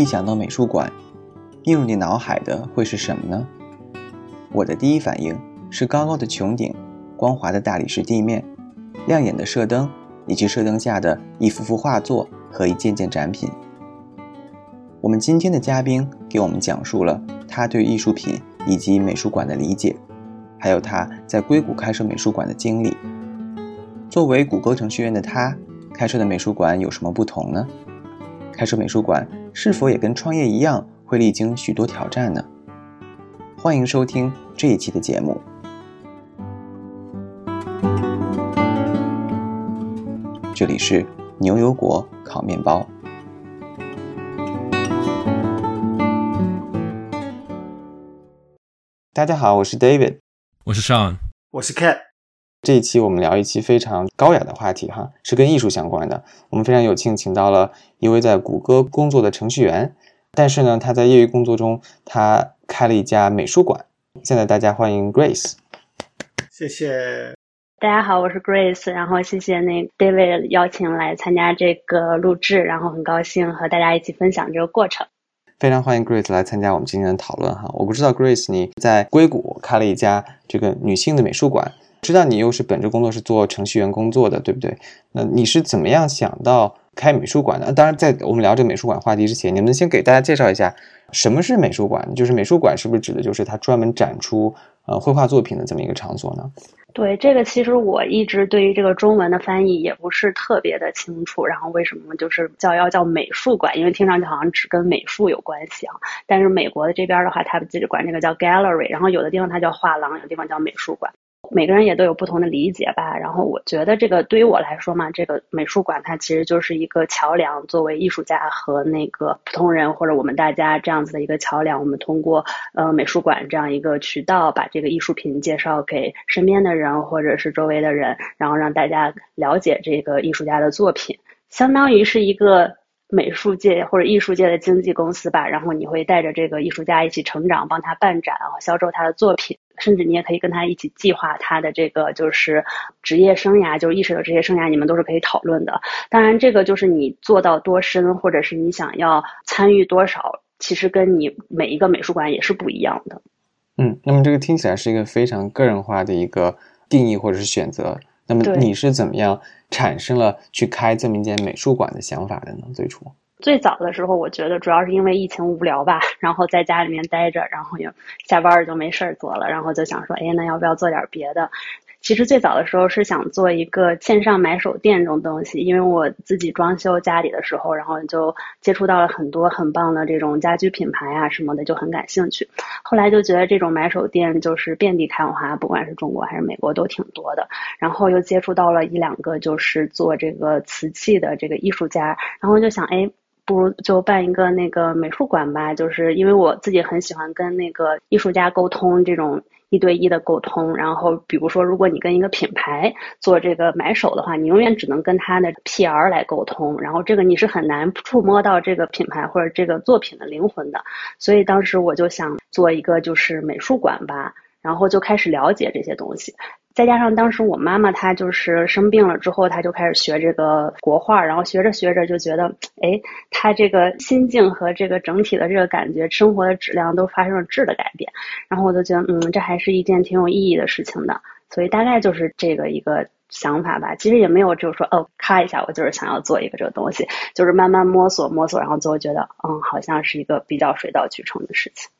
一想到美术馆，映入你脑海的会是什么呢？我的第一反应是高高的穹顶、光滑的大理石地面、亮眼的射灯，以及射灯下的一幅幅画作和一件件展品。我们今天的嘉宾给我们讲述了他对艺术品以及美术馆的理解，还有他在硅谷开设美术馆的经历。作为谷歌程序员的他，开设的美术馆有什么不同呢？开设美术馆是否也跟创业一样，会历经许多挑战呢？欢迎收听这一期的节目。这里是牛油果烤面包。大家好，我是 David，我是 Sean，我是 Cat。这一期我们聊一期非常高雅的话题，哈，是跟艺术相关的。我们非常有幸请到了一位在谷歌工作的程序员，但是呢，他在业余工作中，他开了一家美术馆。现在大家欢迎 Grace。谢谢。大家好，我是 Grace，然后谢谢那 David 邀请来参加这个录制，然后很高兴和大家一起分享这个过程。非常欢迎 Grace 来参加我们今天的讨论，哈。我不知道 Grace 你在硅谷开了一家这个女性的美术馆。知道你又是本职工作是做程序员工作的，对不对？那你是怎么样想到开美术馆的？当然，在我们聊这个美术馆话题之前，你们先给大家介绍一下什么是美术馆？就是美术馆是不是指的就是它专门展出呃绘画作品的这么一个场所呢？对，这个其实我一直对于这个中文的翻译也不是特别的清楚。然后为什么就是叫要叫美术馆？因为听上去好像只跟美术有关系啊。但是美国的这边的话，他自己管这个叫 gallery，然后有的地方它叫画廊，有的地方叫美术馆。每个人也都有不同的理解吧。然后我觉得这个对于我来说嘛，这个美术馆它其实就是一个桥梁，作为艺术家和那个普通人或者我们大家这样子的一个桥梁。我们通过呃美术馆这样一个渠道，把这个艺术品介绍给身边的人或者是周围的人，然后让大家了解这个艺术家的作品，相当于是一个美术界或者艺术界的经纪公司吧。然后你会带着这个艺术家一起成长，帮他办展，然后销售他的作品。甚至你也可以跟他一起计划他的这个就是职业生涯，就是意识的职业生涯，你们都是可以讨论的。当然，这个就是你做到多深，或者是你想要参与多少，其实跟你每一个美术馆也是不一样的。嗯，那么这个听起来是一个非常个人化的一个定义或者是选择。那么你是怎么样产生了去开这么一间美术馆的想法的呢？最初？最早的时候，我觉得主要是因为疫情无聊吧，然后在家里面待着，然后也下班儿就没事儿做了，然后就想说，哎，那要不要做点别的？其实最早的时候是想做一个线上买手店这种东西，因为我自己装修家里的时候，然后就接触到了很多很棒的这种家居品牌啊什么的，就很感兴趣。后来就觉得这种买手店就是遍地开花，不管是中国还是美国都挺多的。然后又接触到了一两个就是做这个瓷器的这个艺术家，然后就想，哎。不如就办一个那个美术馆吧，就是因为我自己很喜欢跟那个艺术家沟通，这种一对一的沟通。然后比如说，如果你跟一个品牌做这个买手的话，你永远只能跟他的 PR 来沟通，然后这个你是很难触摸到这个品牌或者这个作品的灵魂的。所以当时我就想做一个就是美术馆吧，然后就开始了解这些东西。再加上当时我妈妈她就是生病了之后，她就开始学这个国画，然后学着学着就觉得，哎，她这个心境和这个整体的这个感觉，生活的质量都发生了质的改变。然后我就觉得，嗯，这还是一件挺有意义的事情的。所以大概就是这个一个想法吧。其实也没有就是说，哦，咔一下，我就是想要做一个这个东西，就是慢慢摸索摸索，然后最后觉得，嗯，好像是一个比较水到渠成的事情。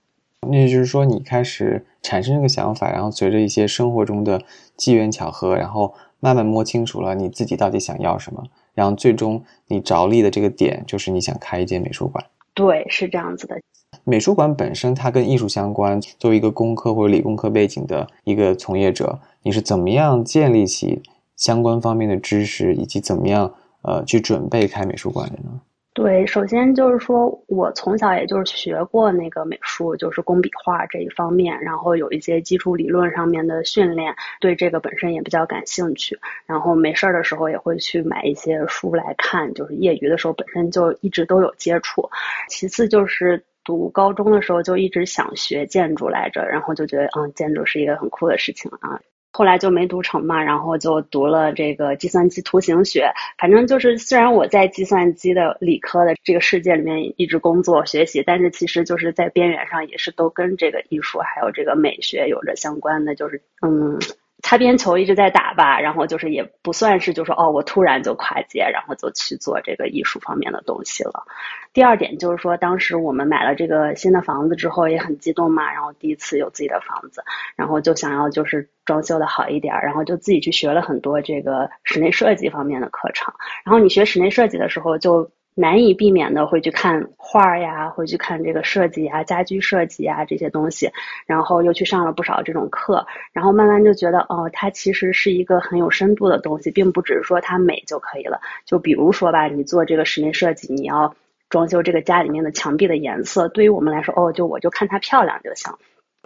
那也就是说，你开始产生这个想法，然后随着一些生活中的机缘巧合，然后慢慢摸清楚了你自己到底想要什么，然后最终你着力的这个点就是你想开一间美术馆。对，是这样子的。美术馆本身它跟艺术相关，作为一个工科或者理工科背景的一个从业者，你是怎么样建立起相关方面的知识，以及怎么样呃去准备开美术馆的呢？对，首先就是说我从小也就是学过那个美术，就是工笔画这一方面，然后有一些基础理论上面的训练，对这个本身也比较感兴趣。然后没事儿的时候也会去买一些书来看，就是业余的时候本身就一直都有接触。其次就是读高中的时候就一直想学建筑来着，然后就觉得嗯，建筑是一个很酷的事情啊。后来就没读成嘛，然后就读了这个计算机图形学。反正就是虽然我在计算机的理科的这个世界里面一直工作学习，但是其实就是在边缘上也是都跟这个艺术还有这个美学有着相关的，就是嗯。擦边球一直在打吧，然后就是也不算是，就说哦，我突然就跨界，然后就去做这个艺术方面的东西了。第二点就是说，当时我们买了这个新的房子之后也很激动嘛，然后第一次有自己的房子，然后就想要就是装修的好一点，然后就自己去学了很多这个室内设计方面的课程。然后你学室内设计的时候就。难以避免的会去看画呀，会去看这个设计啊、家居设计啊这些东西，然后又去上了不少这种课，然后慢慢就觉得哦，它其实是一个很有深度的东西，并不只是说它美就可以了。就比如说吧，你做这个室内设计，你要装修这个家里面的墙壁的颜色，对于我们来说，哦，就我就看它漂亮就行。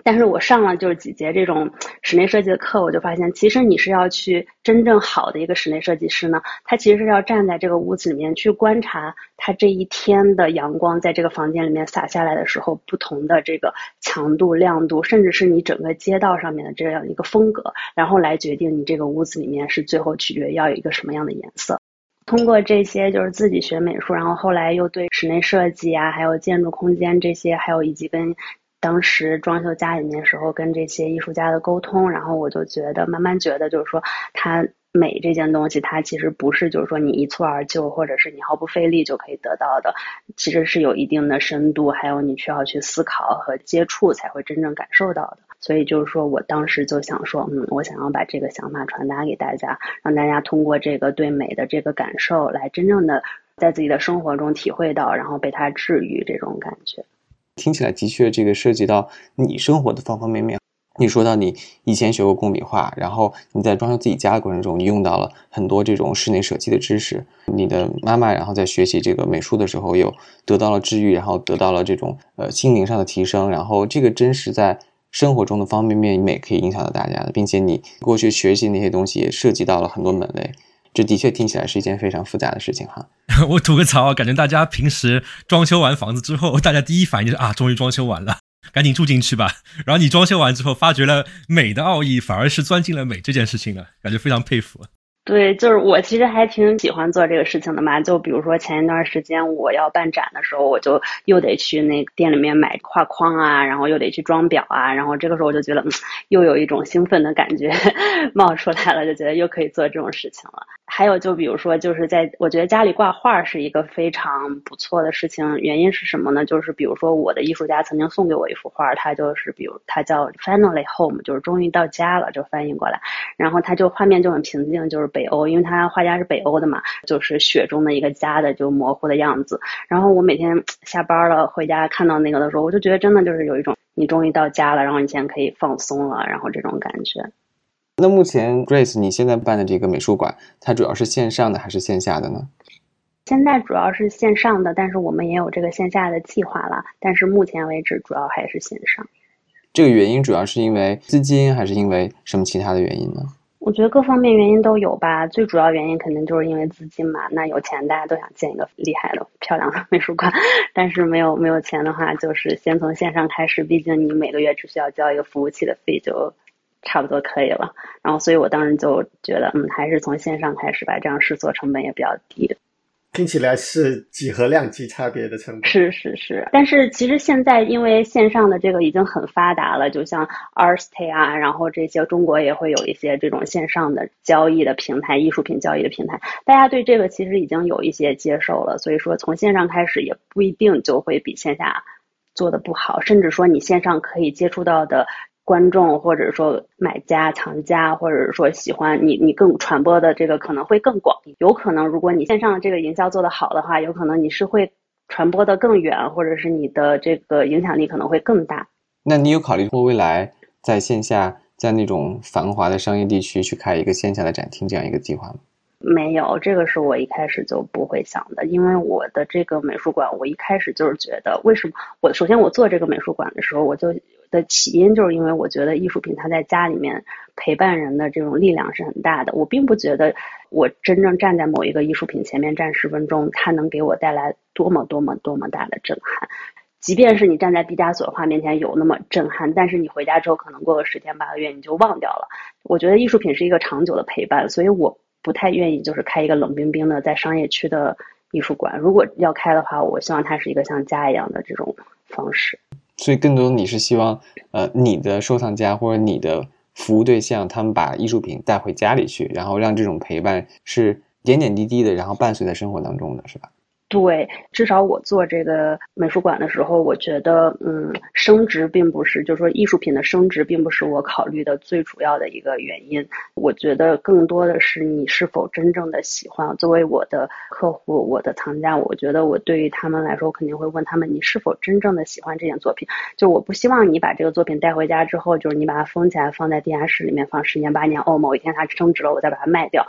但是我上了就是几节这种室内设计的课，我就发现，其实你是要去真正好的一个室内设计师呢，他其实是要站在这个屋子里面去观察他这一天的阳光在这个房间里面洒下来的时候，不同的这个强度、亮度，甚至是你整个街道上面的这样一个风格，然后来决定你这个屋子里面是最后取决要有一个什么样的颜色。通过这些就是自己学美术，然后后来又对室内设计啊，还有建筑空间这些，还有以及跟。当时装修家里面时候，跟这些艺术家的沟通，然后我就觉得，慢慢觉得，就是说，它美这件东西，它其实不是就是说你一蹴而就，或者是你毫不费力就可以得到的，其实是有一定的深度，还有你需要去思考和接触才会真正感受到的。所以就是说我当时就想说，嗯，我想要把这个想法传达给大家，让大家通过这个对美的这个感受，来真正的在自己的生活中体会到，然后被它治愈这种感觉。听起来的确，这个涉及到你生活的方方面面。你说到你以前学过工笔画，然后你在装修自己家的过程中，你用到了很多这种室内设计的知识。你的妈妈，然后在学习这个美术的时候，又得到了治愈，然后得到了这种呃心灵上的提升。然后这个真实在生活中的方方面面，也可以影响到大家的，并且你过去学习那些东西也涉及到了很多门类。这的确听起来是一件非常复杂的事情哈。我吐个槽，感觉大家平时装修完房子之后，大家第一反应就是啊，终于装修完了，赶紧住进去吧。然后你装修完之后，发觉了美的奥义，反而是钻进了美这件事情了，感觉非常佩服。对，就是我其实还挺喜欢做这个事情的嘛。就比如说前一段时间我要办展的时候，我就又得去那个店里面买画框啊，然后又得去装裱啊，然后这个时候我就觉得，嗯又有一种兴奋的感觉 冒出来了，就觉得又可以做这种事情了。还有就比如说，就是在我觉得家里挂画是一个非常不错的事情。原因是什么呢？就是比如说我的艺术家曾经送给我一幅画，它就是比如它叫 Finally Home，就是终于到家了，就翻译过来。然后它就画面就很平静，就是北欧，因为他画家是北欧的嘛，就是雪中的一个家的就模糊的样子。然后我每天 下班了回家看到那个的时候，我就觉得真的就是有一种你终于到家了，然后你现在可以放松了，然后这种感觉。那目前 Grace 你现在办的这个美术馆，它主要是线上的还是线下的呢？现在主要是线上的，但是我们也有这个线下的计划了。但是目前为止，主要还是线上。这个原因主要是因为资金，还是因为什么其他的原因呢？我觉得各方面原因都有吧。最主要原因肯定就是因为资金嘛。那有钱大家都想建一个厉害的、漂亮的美术馆，但是没有没有钱的话，就是先从线上开始。毕竟你每个月只需要交一个服务器的费就。差不多可以了，然后所以我当时就觉得，嗯，还是从线上开始吧，这样试错成本也比较低。听起来是几何量级差别的成本。是是是，但是其实现在因为线上的这个已经很发达了，就像 Artsty 啊，然后这些中国也会有一些这种线上的交易的平台，艺术品交易的平台，大家对这个其实已经有一些接受了，所以说从线上开始也不一定就会比线下做的不好，甚至说你线上可以接触到的。观众或者说买家、藏家，或者说喜欢你，你更传播的这个可能会更广。有可能，如果你线上的这个营销做得好的话，有可能你是会传播的更远，或者是你的这个影响力可能会更大。那你有考虑过未来在线下，在那种繁华的商业地区去开一个线下的展厅这样一个计划吗？没有，这个是我一开始就不会想的，因为我的这个美术馆，我一开始就是觉得，为什么我首先我做这个美术馆的时候，我就。的起因就是因为我觉得艺术品它在家里面陪伴人的这种力量是很大的。我并不觉得我真正站在某一个艺术品前面站十分钟，它能给我带来多么多么多么大的震撼。即便是你站在毕加索画面前有那么震撼，但是你回家之后可能过个十天八个月你就忘掉了。我觉得艺术品是一个长久的陪伴，所以我不太愿意就是开一个冷冰冰的在商业区的艺术馆。如果要开的话，我希望它是一个像家一样的这种方式。所以，更多你是希望，呃，你的收藏家或者你的服务对象，他们把艺术品带回家里去，然后让这种陪伴是点点滴滴的，然后伴随在生活当中的是吧？对，至少我做这个美术馆的时候，我觉得，嗯，升值并不是，就是说艺术品的升值并不是我考虑的最主要的一个原因。我觉得更多的是你是否真正的喜欢。作为我的客户，我的藏家，我觉得我对于他们来说，我肯定会问他们，你是否真正的喜欢这件作品？就我不希望你把这个作品带回家之后，就是你把它封起来，放在地下室里面放十年八年，哦，某一天它升值了，我再把它卖掉。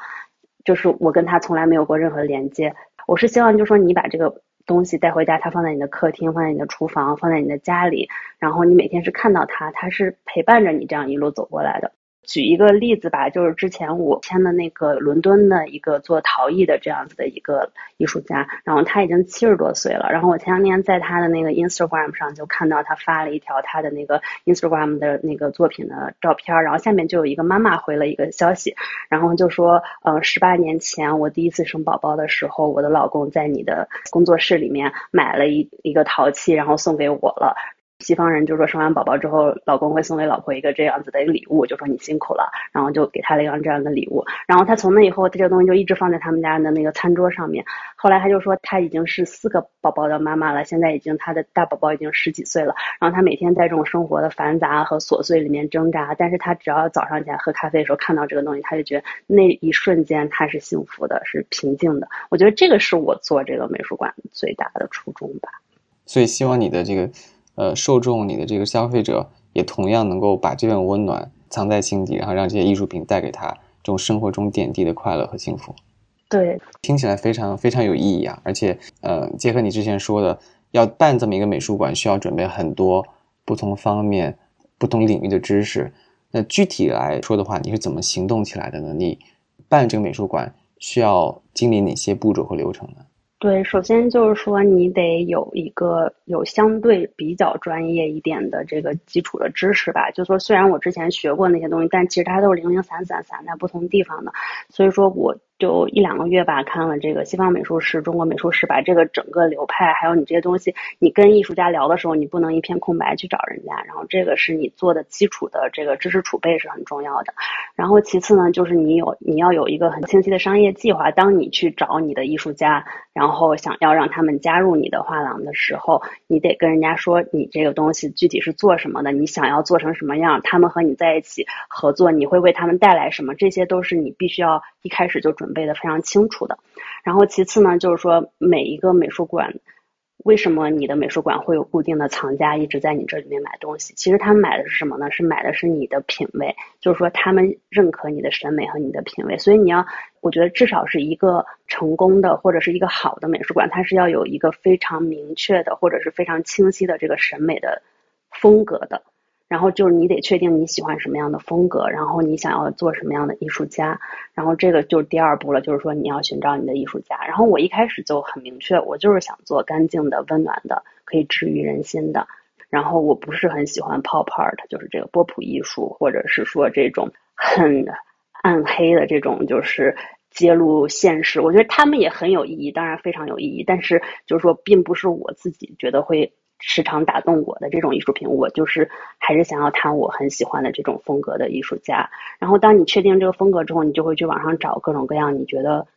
就是我跟他从来没有过任何连接。我是希望，就是说你把这个东西带回家，它放在你的客厅，放在你的厨房，放在你的家里，然后你每天是看到它，它是陪伴着你这样一路走过来的。举一个例子吧，就是之前我签的那个伦敦的一个做陶艺的这样子的一个艺术家，然后他已经七十多岁了，然后我前两天在他的那个 Instagram 上就看到他发了一条他的那个 Instagram 的那个作品的照片，然后下面就有一个妈妈回了一个消息，然后就说，呃，十八年前我第一次生宝宝的时候，我的老公在你的工作室里面买了一一个陶器，然后送给我了。西方人就说生完宝宝之后，老公会送给老婆一个这样子的礼物，就说你辛苦了，然后就给他了一样这样的礼物。然后他从那以后，这个东西就一直放在他们家的那个餐桌上面。后来他就说他已经是四个宝宝的妈妈了，现在已经他的大宝宝已经十几岁了。然后他每天在这种生活的繁杂和琐碎里面挣扎，但是他只要早上起来喝咖啡的时候看到这个东西，他就觉得那一瞬间他是幸福的，是平静的。我觉得这个是我做这个美术馆最大的初衷吧。所以希望你的这个。呃，受众你的这个消费者也同样能够把这份温暖藏在心底，然后让这些艺术品带给他这种生活中点滴的快乐和幸福。对，听起来非常非常有意义啊！而且，呃，结合你之前说的，要办这么一个美术馆，需要准备很多不同方面、不同领域的知识。那具体来说的话，你是怎么行动起来的呢？你办这个美术馆需要经历哪些步骤和流程呢？对，首先就是说，你得有一个有相对比较专业一点的这个基础的知识吧。就说虽然我之前学过那些东西，但其实它都是零零散散散在不同地方的，所以说我。就一两个月吧，看了这个西方美术史、中国美术史，把这个整个流派，还有你这些东西，你跟艺术家聊的时候，你不能一片空白去找人家。然后这个是你做的基础的这个知识储备是很重要的。然后其次呢，就是你有你要有一个很清晰的商业计划。当你去找你的艺术家，然后想要让他们加入你的画廊的时候，你得跟人家说你这个东西具体是做什么的，你想要做成什么样，他们和你在一起合作，你会为他们带来什么，这些都是你必须要一开始就准。备的非常清楚的，然后其次呢，就是说每一个美术馆，为什么你的美术馆会有固定的藏家一直在你这里面买东西？其实他们买的是什么呢？是买的是你的品味，就是说他们认可你的审美和你的品味。所以你要，我觉得至少是一个成功的或者是一个好的美术馆，它是要有一个非常明确的或者是非常清晰的这个审美的风格的。然后就是你得确定你喜欢什么样的风格，然后你想要做什么样的艺术家，然后这个就是第二步了，就是说你要寻找你的艺术家。然后我一开始就很明确，我就是想做干净的、温暖的、可以治愈人心的。然后我不是很喜欢 pop art，就是这个波普艺术，或者是说这种很暗黑的这种，就是揭露现实。我觉得他们也很有意义，当然非常有意义，但是就是说，并不是我自己觉得会。时常打动我的这种艺术品，我就是还是想要谈我很喜欢的这种风格的艺术家。然后，当你确定这个风格之后，你就会去网上找各种各样你觉得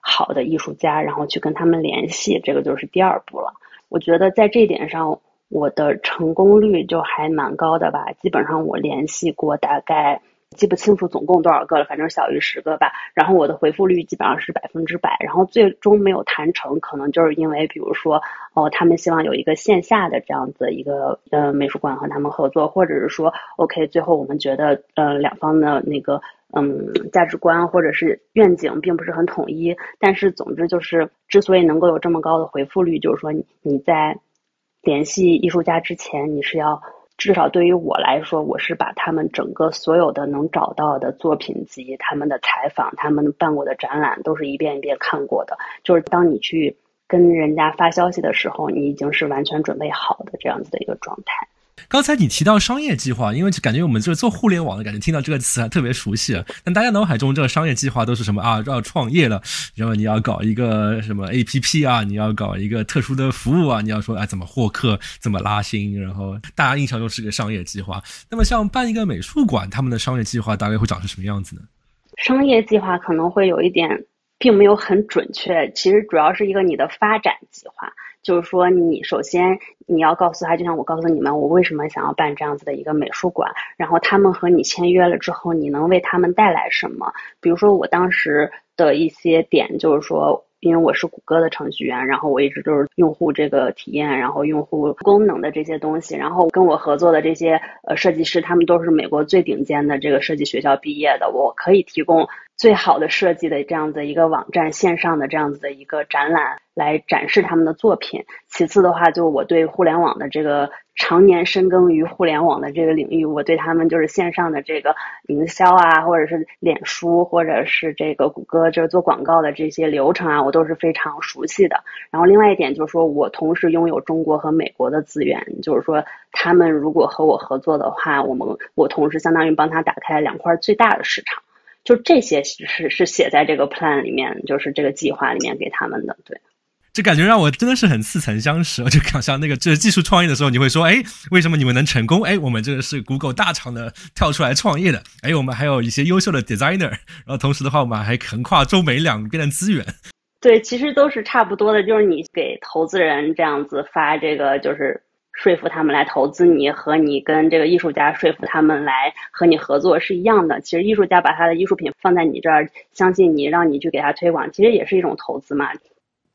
好的艺术家，然后去跟他们联系。这个就是第二步了。我觉得在这点上，我的成功率就还蛮高的吧。基本上我联系过大概。记不清楚总共多少个了，反正小于十个吧。然后我的回复率基本上是百分之百。然后最终没有谈成，可能就是因为，比如说，哦，他们希望有一个线下的这样子一个呃美术馆和他们合作，或者是说，OK，最后我们觉得呃两方的那个嗯价值观或者是愿景并不是很统一。但是总之就是，之所以能够有这么高的回复率，就是说你在联系艺术家之前，你是要。至少对于我来说，我是把他们整个所有的能找到的作品集、他们的采访、他们办过的展览，都是一遍一遍看过的。就是当你去跟人家发消息的时候，你已经是完全准备好的这样子的一个状态。刚才你提到商业计划，因为就感觉我们这个做互联网的感觉，听到这个词还特别熟悉。但大家脑海中这个商业计划都是什么啊？要创业了，然后你要搞一个什么 APP 啊？你要搞一个特殊的服务啊？你要说哎怎么获客，怎么拉新？然后大家印象中是个商业计划。那么像办一个美术馆，他们的商业计划大概会长成什么样子呢？商业计划可能会有一点，并没有很准确。其实主要是一个你的发展计划。就是说，你首先你要告诉他，就像我告诉你们，我为什么想要办这样子的一个美术馆，然后他们和你签约了之后，你能为他们带来什么？比如说我当时的一些点，就是说，因为我是谷歌的程序员，然后我一直都是用户这个体验，然后用户功能的这些东西，然后跟我合作的这些呃设计师，他们都是美国最顶尖的这个设计学校毕业的，我可以提供。最好的设计的这样子一个网站，线上的这样子的一个展览来展示他们的作品。其次的话，就我对互联网的这个常年深耕于互联网的这个领域，我对他们就是线上的这个营销啊，或者是脸书，或者是这个谷歌，就是做广告的这些流程啊，我都是非常熟悉的。然后另外一点就是说，我同时拥有中国和美国的资源，就是说他们如果和我合作的话，我们我同时相当于帮他打开两块最大的市场。就这些是是写在这个 plan 里面，就是这个计划里面给他们的。对，这感觉让我真的是很似曾相识。我就想像那个，就是技术创业的时候，你会说，哎，为什么你们能成功？哎，我们这个是 Google 大厂的跳出来创业的。哎，我们还有一些优秀的 designer，然后同时的话，我们还横跨中美两边的资源。对，其实都是差不多的，就是你给投资人这样子发这个，就是。说服他们来投资你，和你跟这个艺术家说服他们来和你合作是一样的。其实艺术家把他的艺术品放在你这儿，相信你，让你去给他推广，其实也是一种投资嘛。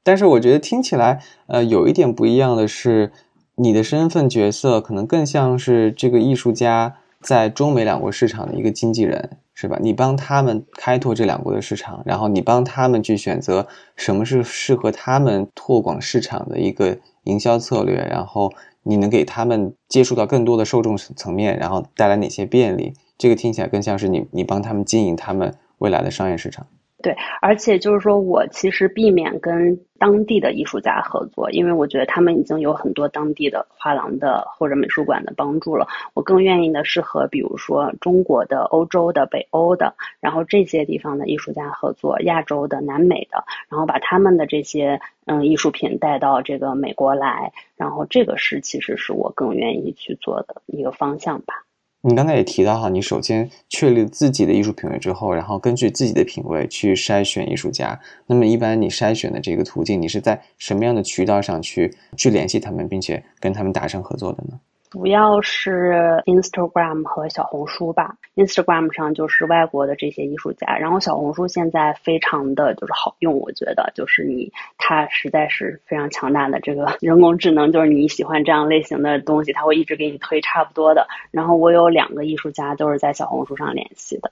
但是我觉得听起来，呃，有一点不一样的是，你的身份角色可能更像是这个艺术家在中美两国市场的一个经纪人，是吧？你帮他们开拓这两国的市场，然后你帮他们去选择什么是适合他们拓广市场的一个营销策略，然后。你能给他们接触到更多的受众层面，然后带来哪些便利？这个听起来更像是你，你帮他们经营他们未来的商业市场。对，而且就是说我其实避免跟当地的艺术家合作，因为我觉得他们已经有很多当地的画廊的或者美术馆的帮助了。我更愿意的是和比如说中国的、欧洲的、北欧的，然后这些地方的艺术家合作，亚洲的、南美的，然后把他们的这些嗯艺术品带到这个美国来，然后这个是其实是我更愿意去做的一个方向吧。你刚才也提到哈，你首先确立自己的艺术品味之后，然后根据自己的品味去筛选艺术家。那么一般你筛选的这个途径，你是在什么样的渠道上去去联系他们，并且跟他们达成合作的呢？主要是 Instagram 和小红书吧。Instagram 上就是外国的这些艺术家，然后小红书现在非常的就是好用，我觉得就是你它实在是非常强大的这个人工智能，就是你喜欢这样类型的东西，它会一直给你推差不多的。然后我有两个艺术家都是在小红书上联系的。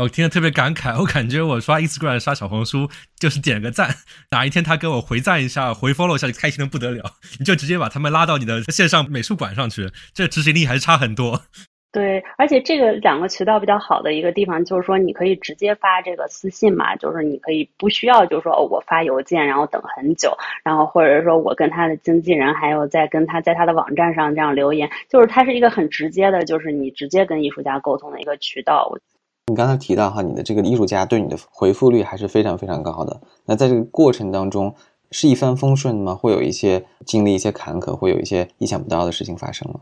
我听得特别感慨，我感觉我刷 Instagram、刷小红书就是点个赞，哪一天他给我回赞一下、回 follow 一下，就开心的不得了。你就直接把他们拉到你的线上美术馆上去，这执行力还是差很多。对，而且这个两个渠道比较好的一个地方就是说，你可以直接发这个私信嘛，就是你可以不需要，就是说我发邮件，然后等很久，然后或者说我跟他的经纪人，还有在跟他在他的网站上这样留言，就是它是一个很直接的，就是你直接跟艺术家沟通的一个渠道。你刚才提到哈，你的这个艺术家对你的回复率还是非常非常高的。那在这个过程当中，是一帆风顺吗？会有一些经历一些坎坷，会有一些意想不到的事情发生吗？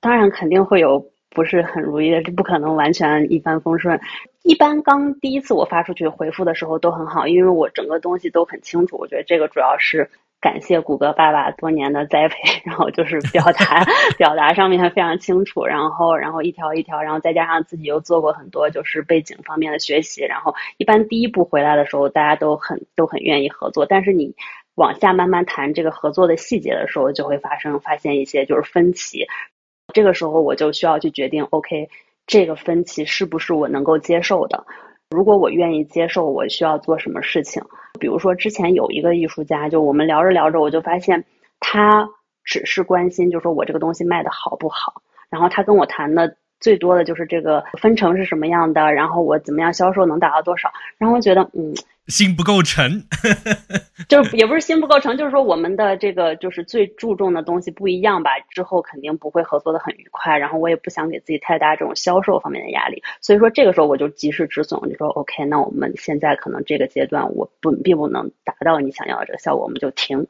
当然肯定会有不是很如意的，这不可能完全一帆风顺。一般刚第一次我发出去回复的时候都很好，因为我整个东西都很清楚。我觉得这个主要是。感谢谷歌爸爸多年的栽培，然后就是表达 表达上面非常清楚，然后然后一条一条，然后再加上自己又做过很多就是背景方面的学习，然后一般第一步回来的时候，大家都很都很愿意合作，但是你往下慢慢谈这个合作的细节的时候，就会发生发现一些就是分歧，这个时候我就需要去决定，OK，这个分歧是不是我能够接受的。如果我愿意接受，我需要做什么事情？比如说，之前有一个艺术家，就我们聊着聊着，我就发现他只是关心，就说我这个东西卖的好不好。然后他跟我谈的最多的就是这个分成是什么样的，然后我怎么样销售能达到多少。然后我觉得，嗯，心不够沉，就也不是心不够诚，就是说我们的这个就是最注重的东西不一样吧，之后肯定不会合作的很愉快。然后我也不想给自己太大这种销售方面的压力，所以说这个时候我就及时止损，我就说 OK，那我们现在可能这个阶段我不并不能达到你想要的这个效果，我们就停。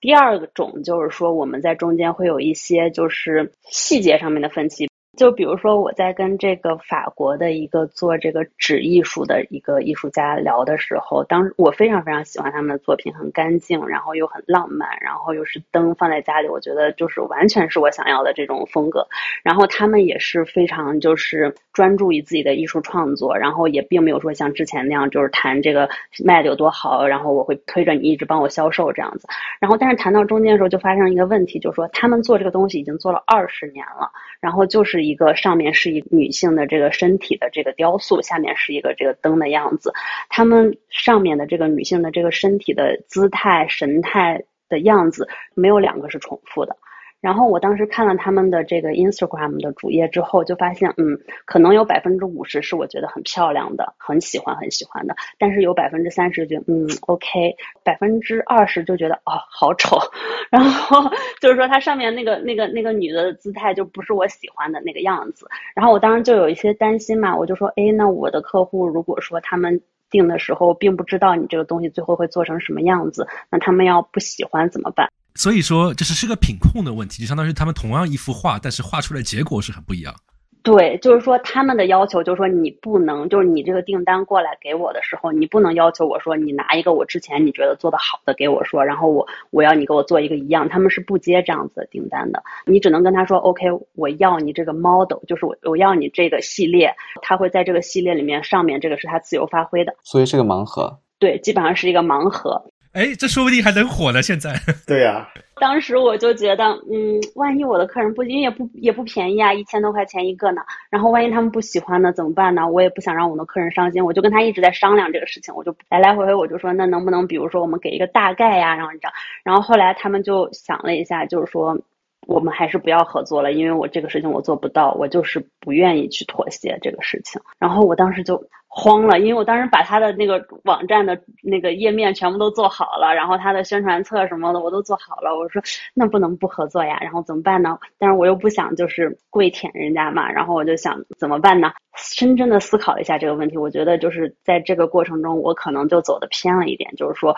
第二种就是说我们在中间会有一些就是细节上面的分歧。就比如说我在跟这个法国的一个做这个纸艺术的一个艺术家聊的时候，当我非常非常喜欢他们的作品，很干净，然后又很浪漫，然后又是灯放在家里，我觉得就是完全是我想要的这种风格。然后他们也是非常就是专注于自己的艺术创作，然后也并没有说像之前那样就是谈这个卖的有多好，然后我会推着你一直帮我销售这样子。然后但是谈到中间的时候就发生一个问题，就是说他们做这个东西已经做了二十年了，然后就是。一个上面是一女性的这个身体的这个雕塑，下面是一个这个灯的样子。他们上面的这个女性的这个身体的姿态、神态的样子，没有两个是重复的。然后我当时看了他们的这个 Instagram 的主页之后，就发现，嗯，可能有百分之五十是我觉得很漂亮的，很喜欢很喜欢的，但是有百分之三十觉得，嗯，OK，百分之二十就觉得，哦，好丑。然后就是说，它上面那个那个那个女的姿态就不是我喜欢的那个样子。然后我当时就有一些担心嘛，我就说，哎，那我的客户如果说他们定的时候并不知道你这个东西最后会做成什么样子，那他们要不喜欢怎么办？所以说，这是是个品控的问题，就相当于他们同样一幅画，但是画出来结果是很不一样。对，就是说他们的要求，就是说你不能，就是你这个订单过来给我的时候，你不能要求我说你拿一个我之前你觉得做的好的给我说，然后我我要你给我做一个一样，他们是不接这样子的订单的。你只能跟他说，OK，我要你这个 model，就是我我要你这个系列，他会在这个系列里面上面这个是他自由发挥的，所以是个盲盒。对，基本上是一个盲盒。哎，这说不定还能火呢！现在，对呀。当时我就觉得，嗯，万一我的客人不，因为也不也不便宜啊，一千多块钱一个呢。然后万一他们不喜欢呢，怎么办呢？我也不想让我的客人伤心，我就跟他一直在商量这个事情。我就来来回回，我就说，那能不能，比如说我们给一个大概呀，然后这样。然后后来他们就想了一下，就是说。我们还是不要合作了，因为我这个事情我做不到，我就是不愿意去妥协这个事情。然后我当时就慌了，因为我当时把他的那个网站的那个页面全部都做好了，然后他的宣传册什么的我都做好了。我说那不能不合作呀，然后怎么办呢？但是我又不想就是跪舔人家嘛，然后我就想怎么办呢？深深的思考了一下这个问题，我觉得就是在这个过程中，我可能就走的偏了一点，就是说。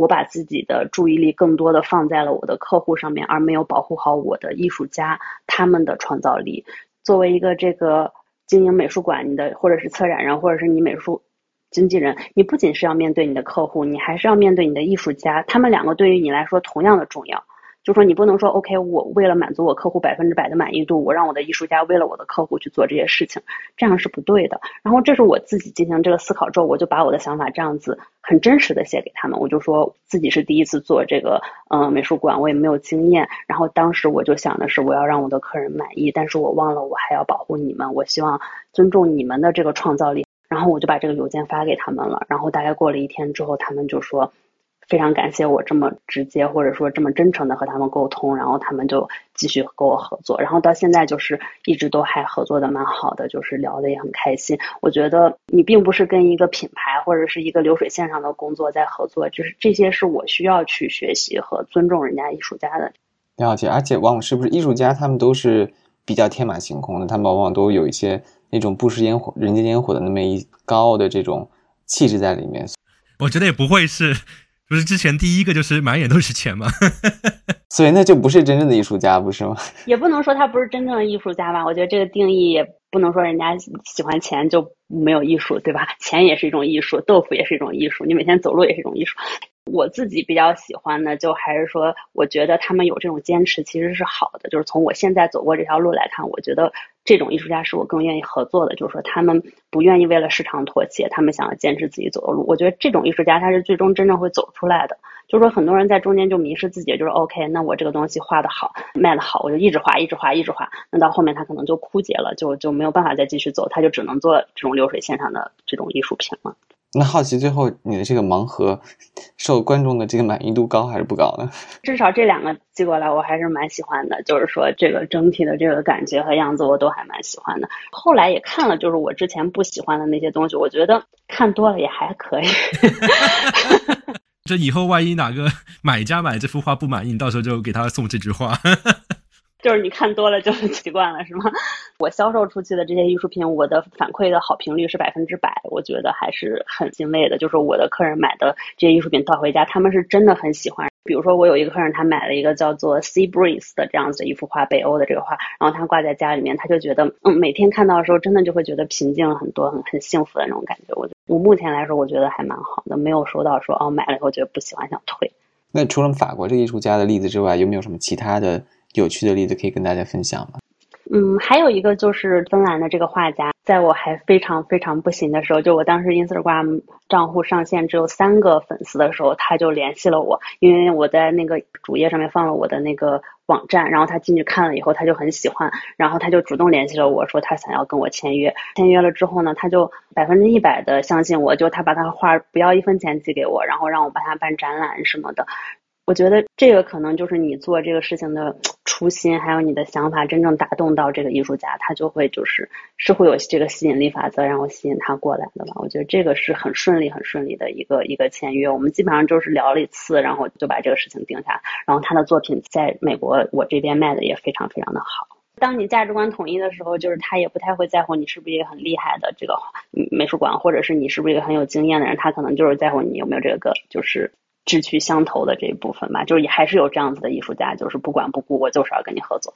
我把自己的注意力更多的放在了我的客户上面，而没有保护好我的艺术家他们的创造力。作为一个这个经营美术馆你的，或者是策展人，或者是你美术经纪人，你不仅是要面对你的客户，你还是要面对你的艺术家，他们两个对于你来说同样的重要。就说你不能说 OK，我为了满足我客户百分之百的满意度，我让我的艺术家为了我的客户去做这些事情，这样是不对的。然后这是我自己进行这个思考之后，我就把我的想法这样子很真实的写给他们。我就说自己是第一次做这个嗯美术馆，我也没有经验。然后当时我就想的是我要让我的客人满意，但是我忘了我还要保护你们，我希望尊重你们的这个创造力。然后我就把这个邮件发给他们了。然后大概过了一天之后，他们就说。非常感谢我这么直接或者说这么真诚的和他们沟通，然后他们就继续跟我合作，然后到现在就是一直都还合作的蛮好的，就是聊的也很开心。我觉得你并不是跟一个品牌或者是一个流水线上的工作在合作，就是这些是我需要去学习和尊重人家艺术家的。了解，而且往往是不是艺术家他们都是比较天马行空的，他们往往都有一些那种不食烟火人间烟火的那么一高傲的这种气质在里面。我觉得也不会是。不是之前第一个就是满眼都是钱吗？所以那就不是真正的艺术家，不是吗？也不能说他不是真正的艺术家吧。我觉得这个定义也不能说人家喜欢钱就没有艺术，对吧？钱也是一种艺术，豆腐也是一种艺术，你每天走路也是一种艺术。我自己比较喜欢的，就还是说，我觉得他们有这种坚持其实是好的。就是从我现在走过这条路来看，我觉得这种艺术家是我更愿意合作的。就是说，他们不愿意为了市场妥协，他们想要坚持自己走的路。我觉得这种艺术家他是最终真正会走出来的。就是说，很多人在中间就迷失自己，就是 OK，那我这个东西画的好，卖的好，我就一直画，一直画，一直画。那到后面他可能就枯竭了，就就没有办法再继续走，他就只能做这种流水线上的这种艺术品了。那好奇最后你的这个盲盒受观众的这个满意度高还是不高呢？至少这两个寄过来我还是蛮喜欢的，就是说这个整体的这个感觉和样子我都还蛮喜欢的。后来也看了，就是我之前不喜欢的那些东西，我觉得。看多了也还可以。这以后万一哪个买家买这幅画不满意，到时候就给他送这句话。就是你看多了就习惯了，是吗？我销售出去的这些艺术品，我的反馈的好评率是百分之百，我觉得还是很欣慰的。就是我的客人买的这些艺术品带回家，他们是真的很喜欢。比如说，我有一个客人，他买了一个叫做 Sea Breeze 的这样子一幅画，北欧的这个画，然后他挂在家里面，他就觉得，嗯，每天看到的时候，真的就会觉得平静很多，很很幸福的那种感觉。我我目前来说，我觉得还蛮好的，没有收到说哦买了以后觉得不喜欢想退。那除了法国这艺术家的例子之外，有没有什么其他的？有趣的例子可以跟大家分享吗？嗯，还有一个就是芬兰的这个画家，在我还非常非常不行的时候，就我当时 Instagram 账户上线只有三个粉丝的时候，他就联系了我，因为我在那个主页上面放了我的那个网站，然后他进去看了以后，他就很喜欢，然后他就主动联系了我说他想要跟我签约。签约了之后呢，他就百分之一百的相信我，就他把他画不要一分钱寄给我，然后让我帮他办展览什么的。我觉得这个可能就是你做这个事情的初心，还有你的想法真正打动到这个艺术家，他就会就是是会有这个吸引力法则，然后吸引他过来的吧。我觉得这个是很顺利、很顺利的一个一个签约。我们基本上就是聊了一次，然后就把这个事情定下。然后他的作品在美国我这边卖的也非常非常的好。当你价值观统一的时候，就是他也不太会在乎你是不是一个很厉害的这个美术馆，或者是你是不是一个很有经验的人，他可能就是在乎你有没有这个就是。志趣相投的这一部分吧，就是也还是有这样子的艺术家，就是不管不顾，我就是要跟你合作，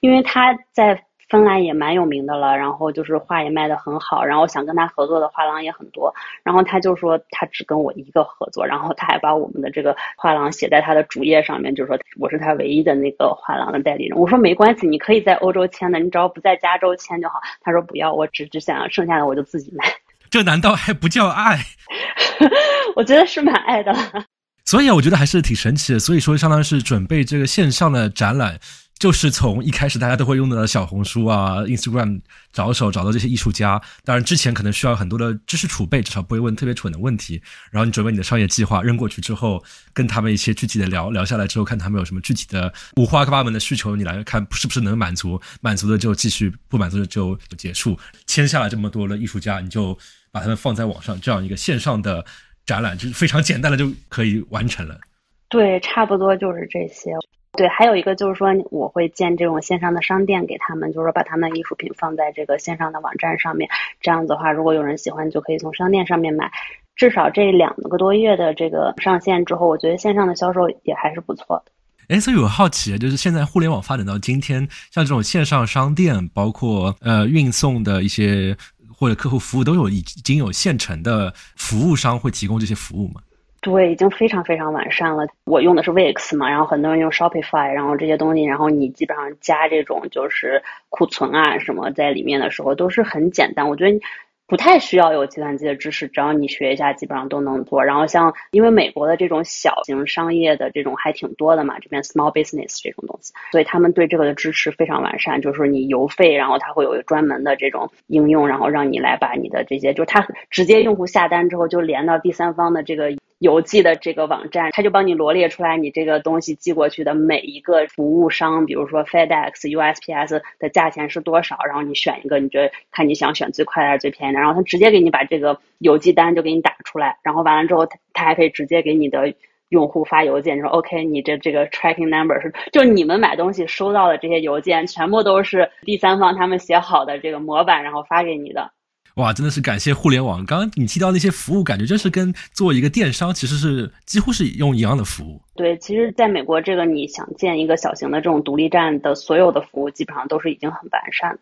因为他在芬兰也蛮有名的了，然后就是画也卖的很好，然后想跟他合作的画廊也很多，然后他就说他只跟我一个合作，然后他还把我们的这个画廊写在他的主页上面，就是说我是他唯一的那个画廊的代理人。我说没关系，你可以在欧洲签的，你只要不在加州签就好。他说不要，我只只想剩下的我就自己卖。这难道还不叫爱？我觉得是蛮爱的。所以啊，我觉得还是挺神奇的。所以说，相当于是准备这个线上的展览，就是从一开始大家都会用到的小红书啊、Instagram 着手找到这些艺术家。当然，之前可能需要很多的知识储备，至少不会问特别蠢的问题。然后你准备你的商业计划扔过去之后，跟他们一些具体的聊聊下来之后，看他们有什么具体的五花八门的需求，你来看是不是能满足？满足的就继续，不满足的就结束。签下了这么多的艺术家，你就把它们放在网上这样一个线上的。展览就是非常简单的就可以完成了，对，差不多就是这些。对，还有一个就是说，我会建这种线上的商店给他们，就是说把他们的艺术品放在这个线上的网站上面。这样子的话，如果有人喜欢，就可以从商店上面买。至少这两个多月的这个上线之后，我觉得线上的销售也还是不错的。哎，所以我好奇，就是现在互联网发展到今天，像这种线上商店，包括呃运送的一些。或者客户服务都有已经有现成的服务商会提供这些服务吗？对，已经非常非常完善了。我用的是 Wix 嘛，然后很多人用 Shopify，然后这些东西，然后你基本上加这种就是库存啊什么在里面的时候都是很简单。我觉得。不太需要有计算机的知识，只要你学一下，基本上都能做。然后像因为美国的这种小型商业的这种还挺多的嘛，这边 small business 这种东西，所以他们对这个的支持非常完善。就是你邮费，然后它会有专门的这种应用，然后让你来把你的这些，就它直接用户下单之后就连到第三方的这个。邮寄的这个网站，他就帮你罗列出来你这个东西寄过去的每一个服务商，比如说 FedEx、USPS 的价钱是多少，然后你选一个，你觉得看你想选最快还是最便宜的，然后他直接给你把这个邮寄单就给你打出来，然后完了之后，他他还可以直接给你的用户发邮件，说 OK，你这这个 tracking number 是，就你们买东西收到的这些邮件全部都是第三方他们写好的这个模板，然后发给你的。哇，真的是感谢互联网！刚刚你提到那些服务，感觉就是跟做一个电商其实是几乎是用一样的服务。对，其实在美国，这个你想建一个小型的这种独立站的所有的服务，基本上都是已经很完善的。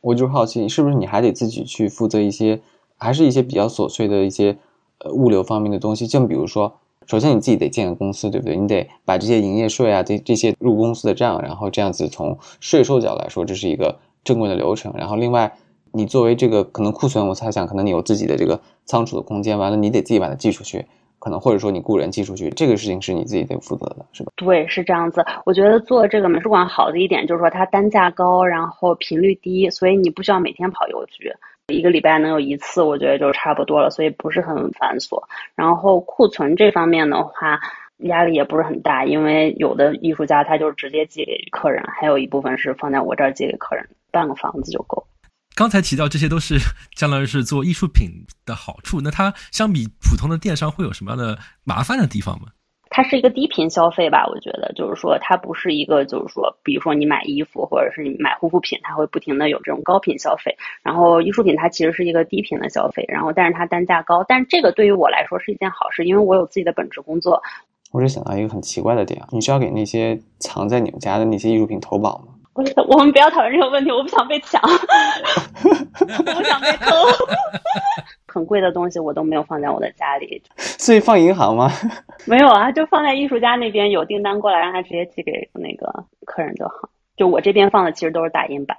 我就好奇，是不是你还得自己去负责一些，还是一些比较琐碎的一些呃物流方面的东西？就比如说，首先你自己得建个公司，对不对？你得把这些营业税啊，这这些入公司的账，然后这样子从税收角来说，这是一个正规的流程。然后另外。你作为这个可能库存，我猜想可能你有自己的这个仓储的空间，完了你得自己把它寄出去，可能或者说你雇人寄出去，这个事情是你自己得负责的，是吧？对，是这样子。我觉得做这个美术馆好的一点就是说它单价高，然后频率低，所以你不需要每天跑邮局，一个礼拜能有一次，我觉得就差不多了，所以不是很繁琐。然后库存这方面的话，压力也不是很大，因为有的艺术家他就直接寄给客人，还有一部分是放在我这儿寄给客人，半个房子就够。刚才提到这些都是相当于是做艺术品的好处，那它相比普通的电商会有什么样的麻烦的地方吗？它是一个低频消费吧，我觉得就是说它不是一个就是说，比如说你买衣服或者是你买护肤品，它会不停的有这种高频消费。然后艺术品它其实是一个低频的消费，然后但是它单价高，但是这个对于我来说是一件好事，因为我有自己的本职工作。我只想到一个很奇怪的点，你需要给那些藏在你们家的那些艺术品投保吗？我我们不要讨论这个问题，我不想被抢，我不想被偷。很贵的东西我都没有放在我的家里，所以放银行吗？没有啊，就放在艺术家那边，有订单过来让他直接寄给那个客人就好。就我这边放的其实都是打印版。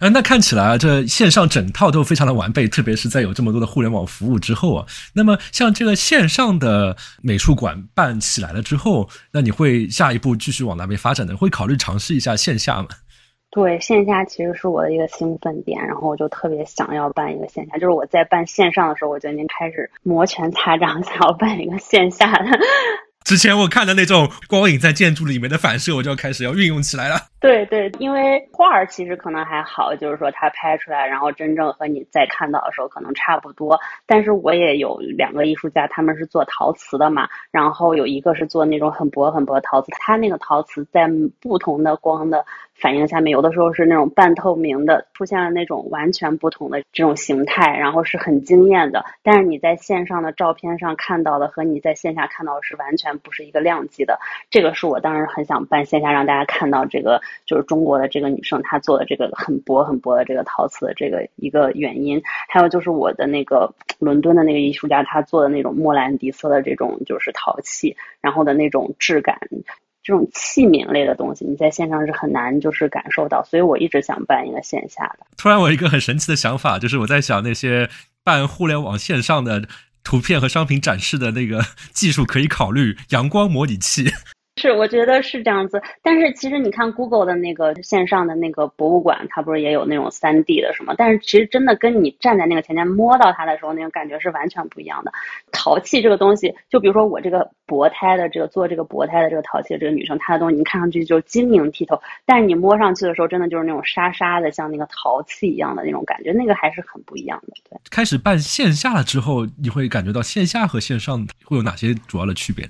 呃，那看起来啊这线上整套都非常的完备，特别是在有这么多的互联网服务之后啊。那么像这个线上的美术馆办起来了之后，那你会下一步继续往那边发展的？会考虑尝试一下线下吗？对，线下其实是我的一个兴奋点，然后我就特别想要办一个线下。就是我在办线上的时候，我就已经开始摩拳擦掌，想要办一个线下的。之前我看的那种光影在建筑里面的反射，我就要开始要运用起来了。对对，因为画儿其实可能还好，就是说它拍出来，然后真正和你在看到的时候可能差不多。但是我也有两个艺术家，他们是做陶瓷的嘛，然后有一个是做那种很薄很薄的陶瓷，他那个陶瓷在不同的光的。反应下面有的时候是那种半透明的，出现了那种完全不同的这种形态，然后是很惊艳的。但是你在线上的照片上看到的和你在线下看到的是完全不是一个量级的。这个是我当时很想办线下让大家看到这个，就是中国的这个女生她做的这个很薄很薄的这个陶瓷的这个一个原因。还有就是我的那个伦敦的那个艺术家他做的那种莫兰迪色的这种就是陶器，然后的那种质感。这种器皿类的东西，你在线上是很难就是感受到，所以我一直想办一个线下的。突然，我一个很神奇的想法，就是我在想那些办互联网线上的图片和商品展示的那个技术，可以考虑阳光模拟器。是，我觉得是这样子。但是其实你看 Google 的那个线上的那个博物馆，它不是也有那种三 D 的什么？但是其实真的跟你站在那个前面摸到它的时候，那种感觉是完全不一样的。陶器这个东西，就比如说我这个薄胎的这个做这个薄胎的这个陶器的这个女生，她的东西你看上去就晶莹剔透，但是你摸上去的时候，真的就是那种沙沙的，像那个陶器一样的那种感觉，那个还是很不一样的。对，开始办线下了之后，你会感觉到线下和线上会有哪些主要的区别？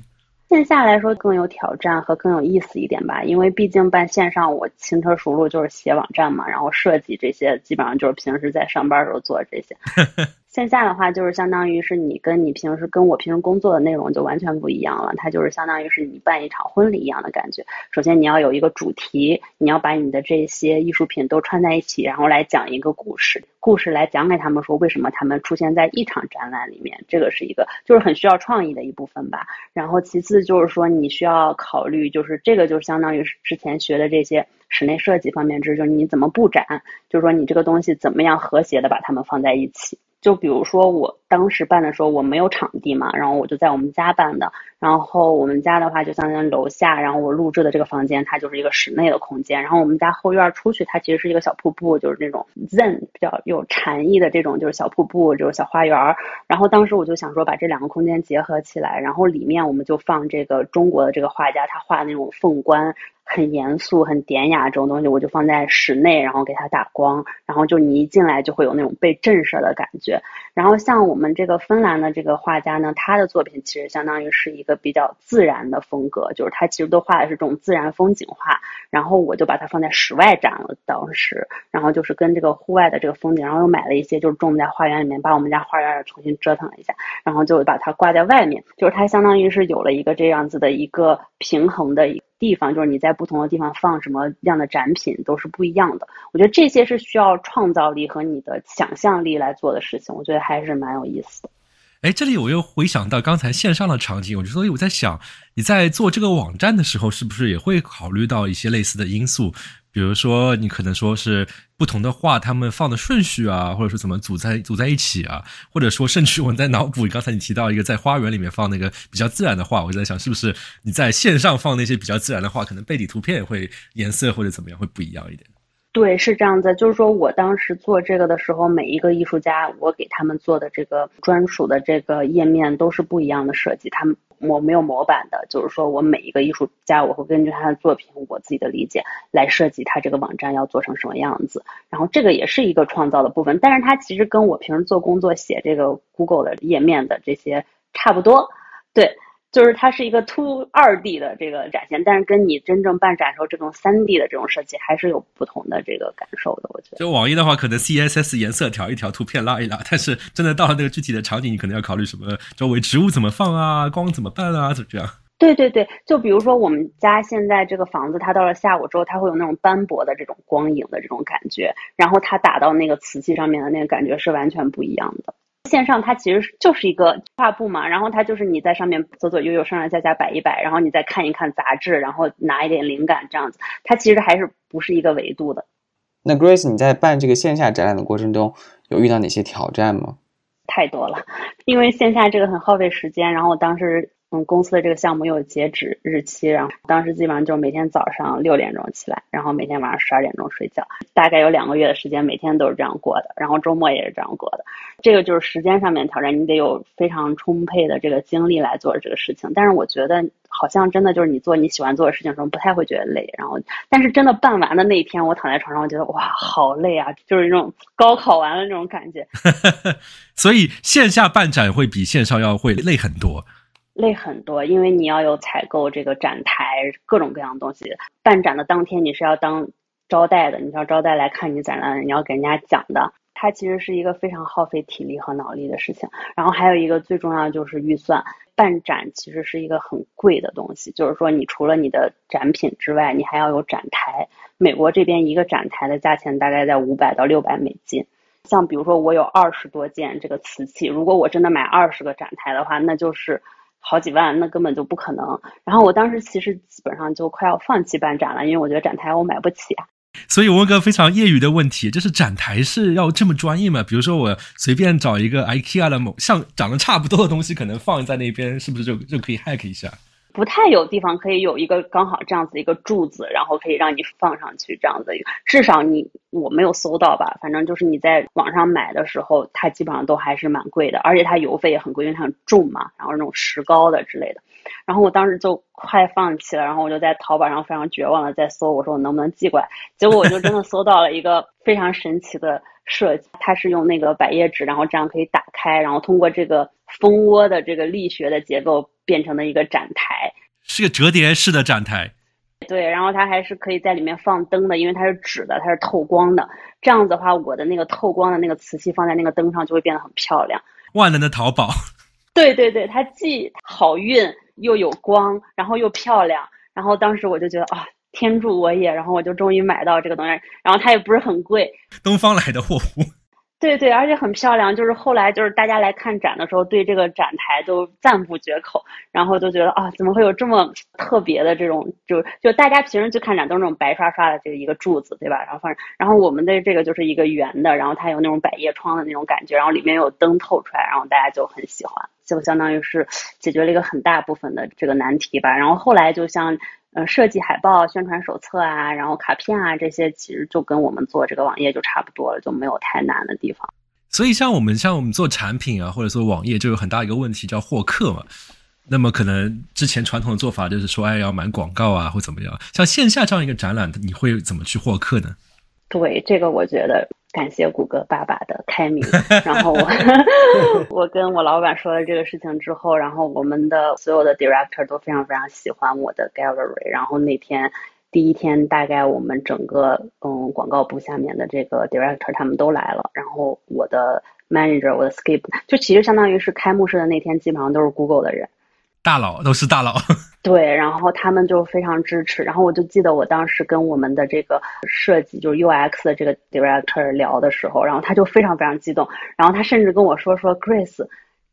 线下来说更有挑战和更有意思一点吧，因为毕竟办线上我轻车熟路，就是写网站嘛，然后设计这些基本上就是平时在上班时候做这些。线下的话，就是相当于是你跟你平时跟我平时工作的内容就完全不一样了。它就是相当于是你办一场婚礼一样的感觉。首先你要有一个主题，你要把你的这些艺术品都串在一起，然后来讲一个故事，故事来讲给他们说为什么他们出现在一场展览里面。这个是一个就是很需要创意的一部分吧。然后其次就是说你需要考虑，就是这个就相当于是之前学的这些室内设计方面知识，就是你怎么布展，就是说你这个东西怎么样和谐的把它们放在一起。就比如说我当时办的时候，我没有场地嘛，然后我就在我们家办的。然后我们家的话，就相当于楼下，然后我录制的这个房间，它就是一个室内的空间。然后我们家后院出去，它其实是一个小瀑布，就是那种 zen 比较有禅意的这种，就是小瀑布，就是小花园。然后当时我就想说，把这两个空间结合起来，然后里面我们就放这个中国的这个画家他画的那种凤冠。很严肃、很典雅这种东西，我就放在室内，然后给它打光，然后就你一进来就会有那种被震慑的感觉。然后像我们这个芬兰的这个画家呢，他的作品其实相当于是一个比较自然的风格，就是他其实都画的是这种自然风景画。然后我就把它放在室外展了，当时，然后就是跟这个户外的这个风景，然后又买了一些就是种在花园里面，把我们家花园也重新折腾了一下，然后就把它挂在外面，就是它相当于是有了一个这样子的一个平衡的一。地方就是你在不同的地方放什么样的展品都是不一样的。我觉得这些是需要创造力和你的想象力来做的事情。我觉得还是蛮有意思的。哎，这里我又回想到刚才线上的场景，我就所以我在想，你在做这个网站的时候，是不是也会考虑到一些类似的因素？比如说，你可能说是不同的画，他们放的顺序啊，或者说怎么组在组在一起啊，或者说甚至我在脑补，刚才你提到一个在花园里面放那个比较自然的画，我就在想，是不是你在线上放那些比较自然的画，可能背景图片会颜色或者怎么样会不一样一点。对，是这样子。就是说我当时做这个的时候，每一个艺术家，我给他们做的这个专属的这个页面都是不一样的设计。他们我没有模板的，就是说我每一个艺术家，我会根据他的作品，我自己的理解来设计他这个网站要做成什么样子。然后这个也是一个创造的部分，但是它其实跟我平时做工作写这个 Google 的页面的这些差不多，对。就是它是一个 two 二 D 的这个展现，但是跟你真正办展时候这种三 D 的这种设计还是有不同的这个感受的。我觉得，就网易的话，可能 CSS 颜色调一调，图片拉一拉，但是真的到了那个具体的场景，你可能要考虑什么周围植物怎么放啊，光怎么办啊，怎么这样？对对对，就比如说我们家现在这个房子，它到了下午之后，它会有那种斑驳的这种光影的这种感觉，然后它打到那个瓷器上面的那个感觉是完全不一样的。线上它其实就是一个画布嘛，然后它就是你在上面左左右右、上上下下摆一摆，然后你再看一看杂志，然后拿一点灵感这样子。它其实还是不是一个维度的。那 Grace，你在办这个线下展览的过程中，有遇到哪些挑战吗？太多了，因为线下这个很耗费时间，然后我当时。嗯，公司的这个项目又有截止日期，然后当时基本上就每天早上六点钟起来，然后每天晚上十二点钟睡觉，大概有两个月的时间，每天都是这样过的，然后周末也是这样过的。这个就是时间上面挑战，你得有非常充沛的这个精力来做这个事情。但是我觉得好像真的就是你做你喜欢做的事情的时候，不太会觉得累。然后，但是真的办完的那一天，我躺在床上，我觉得哇，好累啊，就是那种高考完了那种感觉。所以线下办展会比线上要会累很多。累很多，因为你要有采购这个展台，各种各样的东西。办展的当天，你是要当招待的，你要招待来看你展览，你要给人家讲的。它其实是一个非常耗费体力和脑力的事情。然后还有一个最重要的就是预算。办展其实是一个很贵的东西，就是说你除了你的展品之外，你还要有展台。美国这边一个展台的价钱大概在五百到六百美金。像比如说我有二十多件这个瓷器，如果我真的买二十个展台的话，那就是。好几万，那根本就不可能。然后我当时其实基本上就快要放弃办展了，因为我觉得展台我买不起。所以我问个非常业余的问题，就是展台是要这么专业吗？比如说我随便找一个 IKEA 的某像长得差不多的东西，可能放在那边，是不是就就可以 hack 一下？不太有地方可以有一个刚好这样子一个柱子，然后可以让你放上去这样子。至少你我没有搜到吧，反正就是你在网上买的时候，它基本上都还是蛮贵的，而且它邮费也很贵，因为它很重嘛，然后那种石膏的之类的。然后我当时就快放弃了，然后我就在淘宝上非常绝望的在搜，我说我能不能寄过来？结果我就真的搜到了一个非常神奇的设计，它是用那个百叶纸，然后这样可以打开，然后通过这个蜂窝的这个力学的结构。变成了一个展台，是个折叠式的展台。对，然后它还是可以在里面放灯的，因为它是纸的，它是透光的。这样子的话，我的那个透光的那个瓷器放在那个灯上就会变得很漂亮。万能的淘宝。对对对，它既好运又有光，然后又漂亮。然后当时我就觉得啊，天助我也！然后我就终于买到这个东西，然后它也不是很贵。东方来的货物。对对，而且很漂亮。就是后来就是大家来看展的时候，对这个展台都赞不绝口，然后就觉得啊，怎么会有这么特别的这种？就就大家平时去看展都是那种白刷刷的这个一个柱子，对吧？然后放，然后我们的这个就是一个圆的，然后它有那种百叶窗的那种感觉，然后里面有灯透出来，然后大家就很喜欢，就相当于是解决了一个很大部分的这个难题吧。然后后来就像。呃，设计海报、宣传手册啊，然后卡片啊，这些其实就跟我们做这个网页就差不多了，就没有太难的地方。所以，像我们像我们做产品啊，或者说网页，就有很大一个问题叫获客嘛。那么，可能之前传统的做法就是说，哎，要买广告啊，或怎么样。像线下这样一个展览，你会怎么去获客呢？对，这个我觉得。感谢谷歌爸爸的开明，然后我 我跟我老板说了这个事情之后，然后我们的所有的 director 都非常非常喜欢我的 gallery，然后那天第一天大概我们整个嗯广告部下面的这个 director 他们都来了，然后我的 manager 我的 skip 就其实相当于是开幕式的那天基本上都是 Google 的人。大佬都是大佬，对，然后他们就非常支持。然后我就记得我当时跟我们的这个设计，就是 UX 的这个 director 聊的时候，然后他就非常非常激动。然后他甚至跟我说：“说 Grace，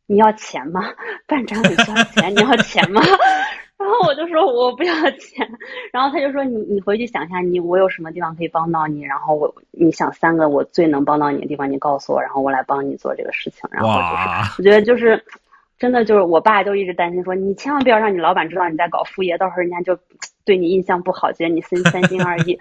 你要钱吗？办展很需要钱，你要钱吗？” 然后我就说：“我不要钱。”然后他就说：“你你回去想一下，你我有什么地方可以帮到你？然后我你想三个我最能帮到你的地方，你告诉我，然后我来帮你做这个事情。”然后就是我觉得就是。真的就是我爸就一直担心说，你千万不要让你老板知道你在搞副业，到时候人家就对你印象不好，觉得你三三心二意。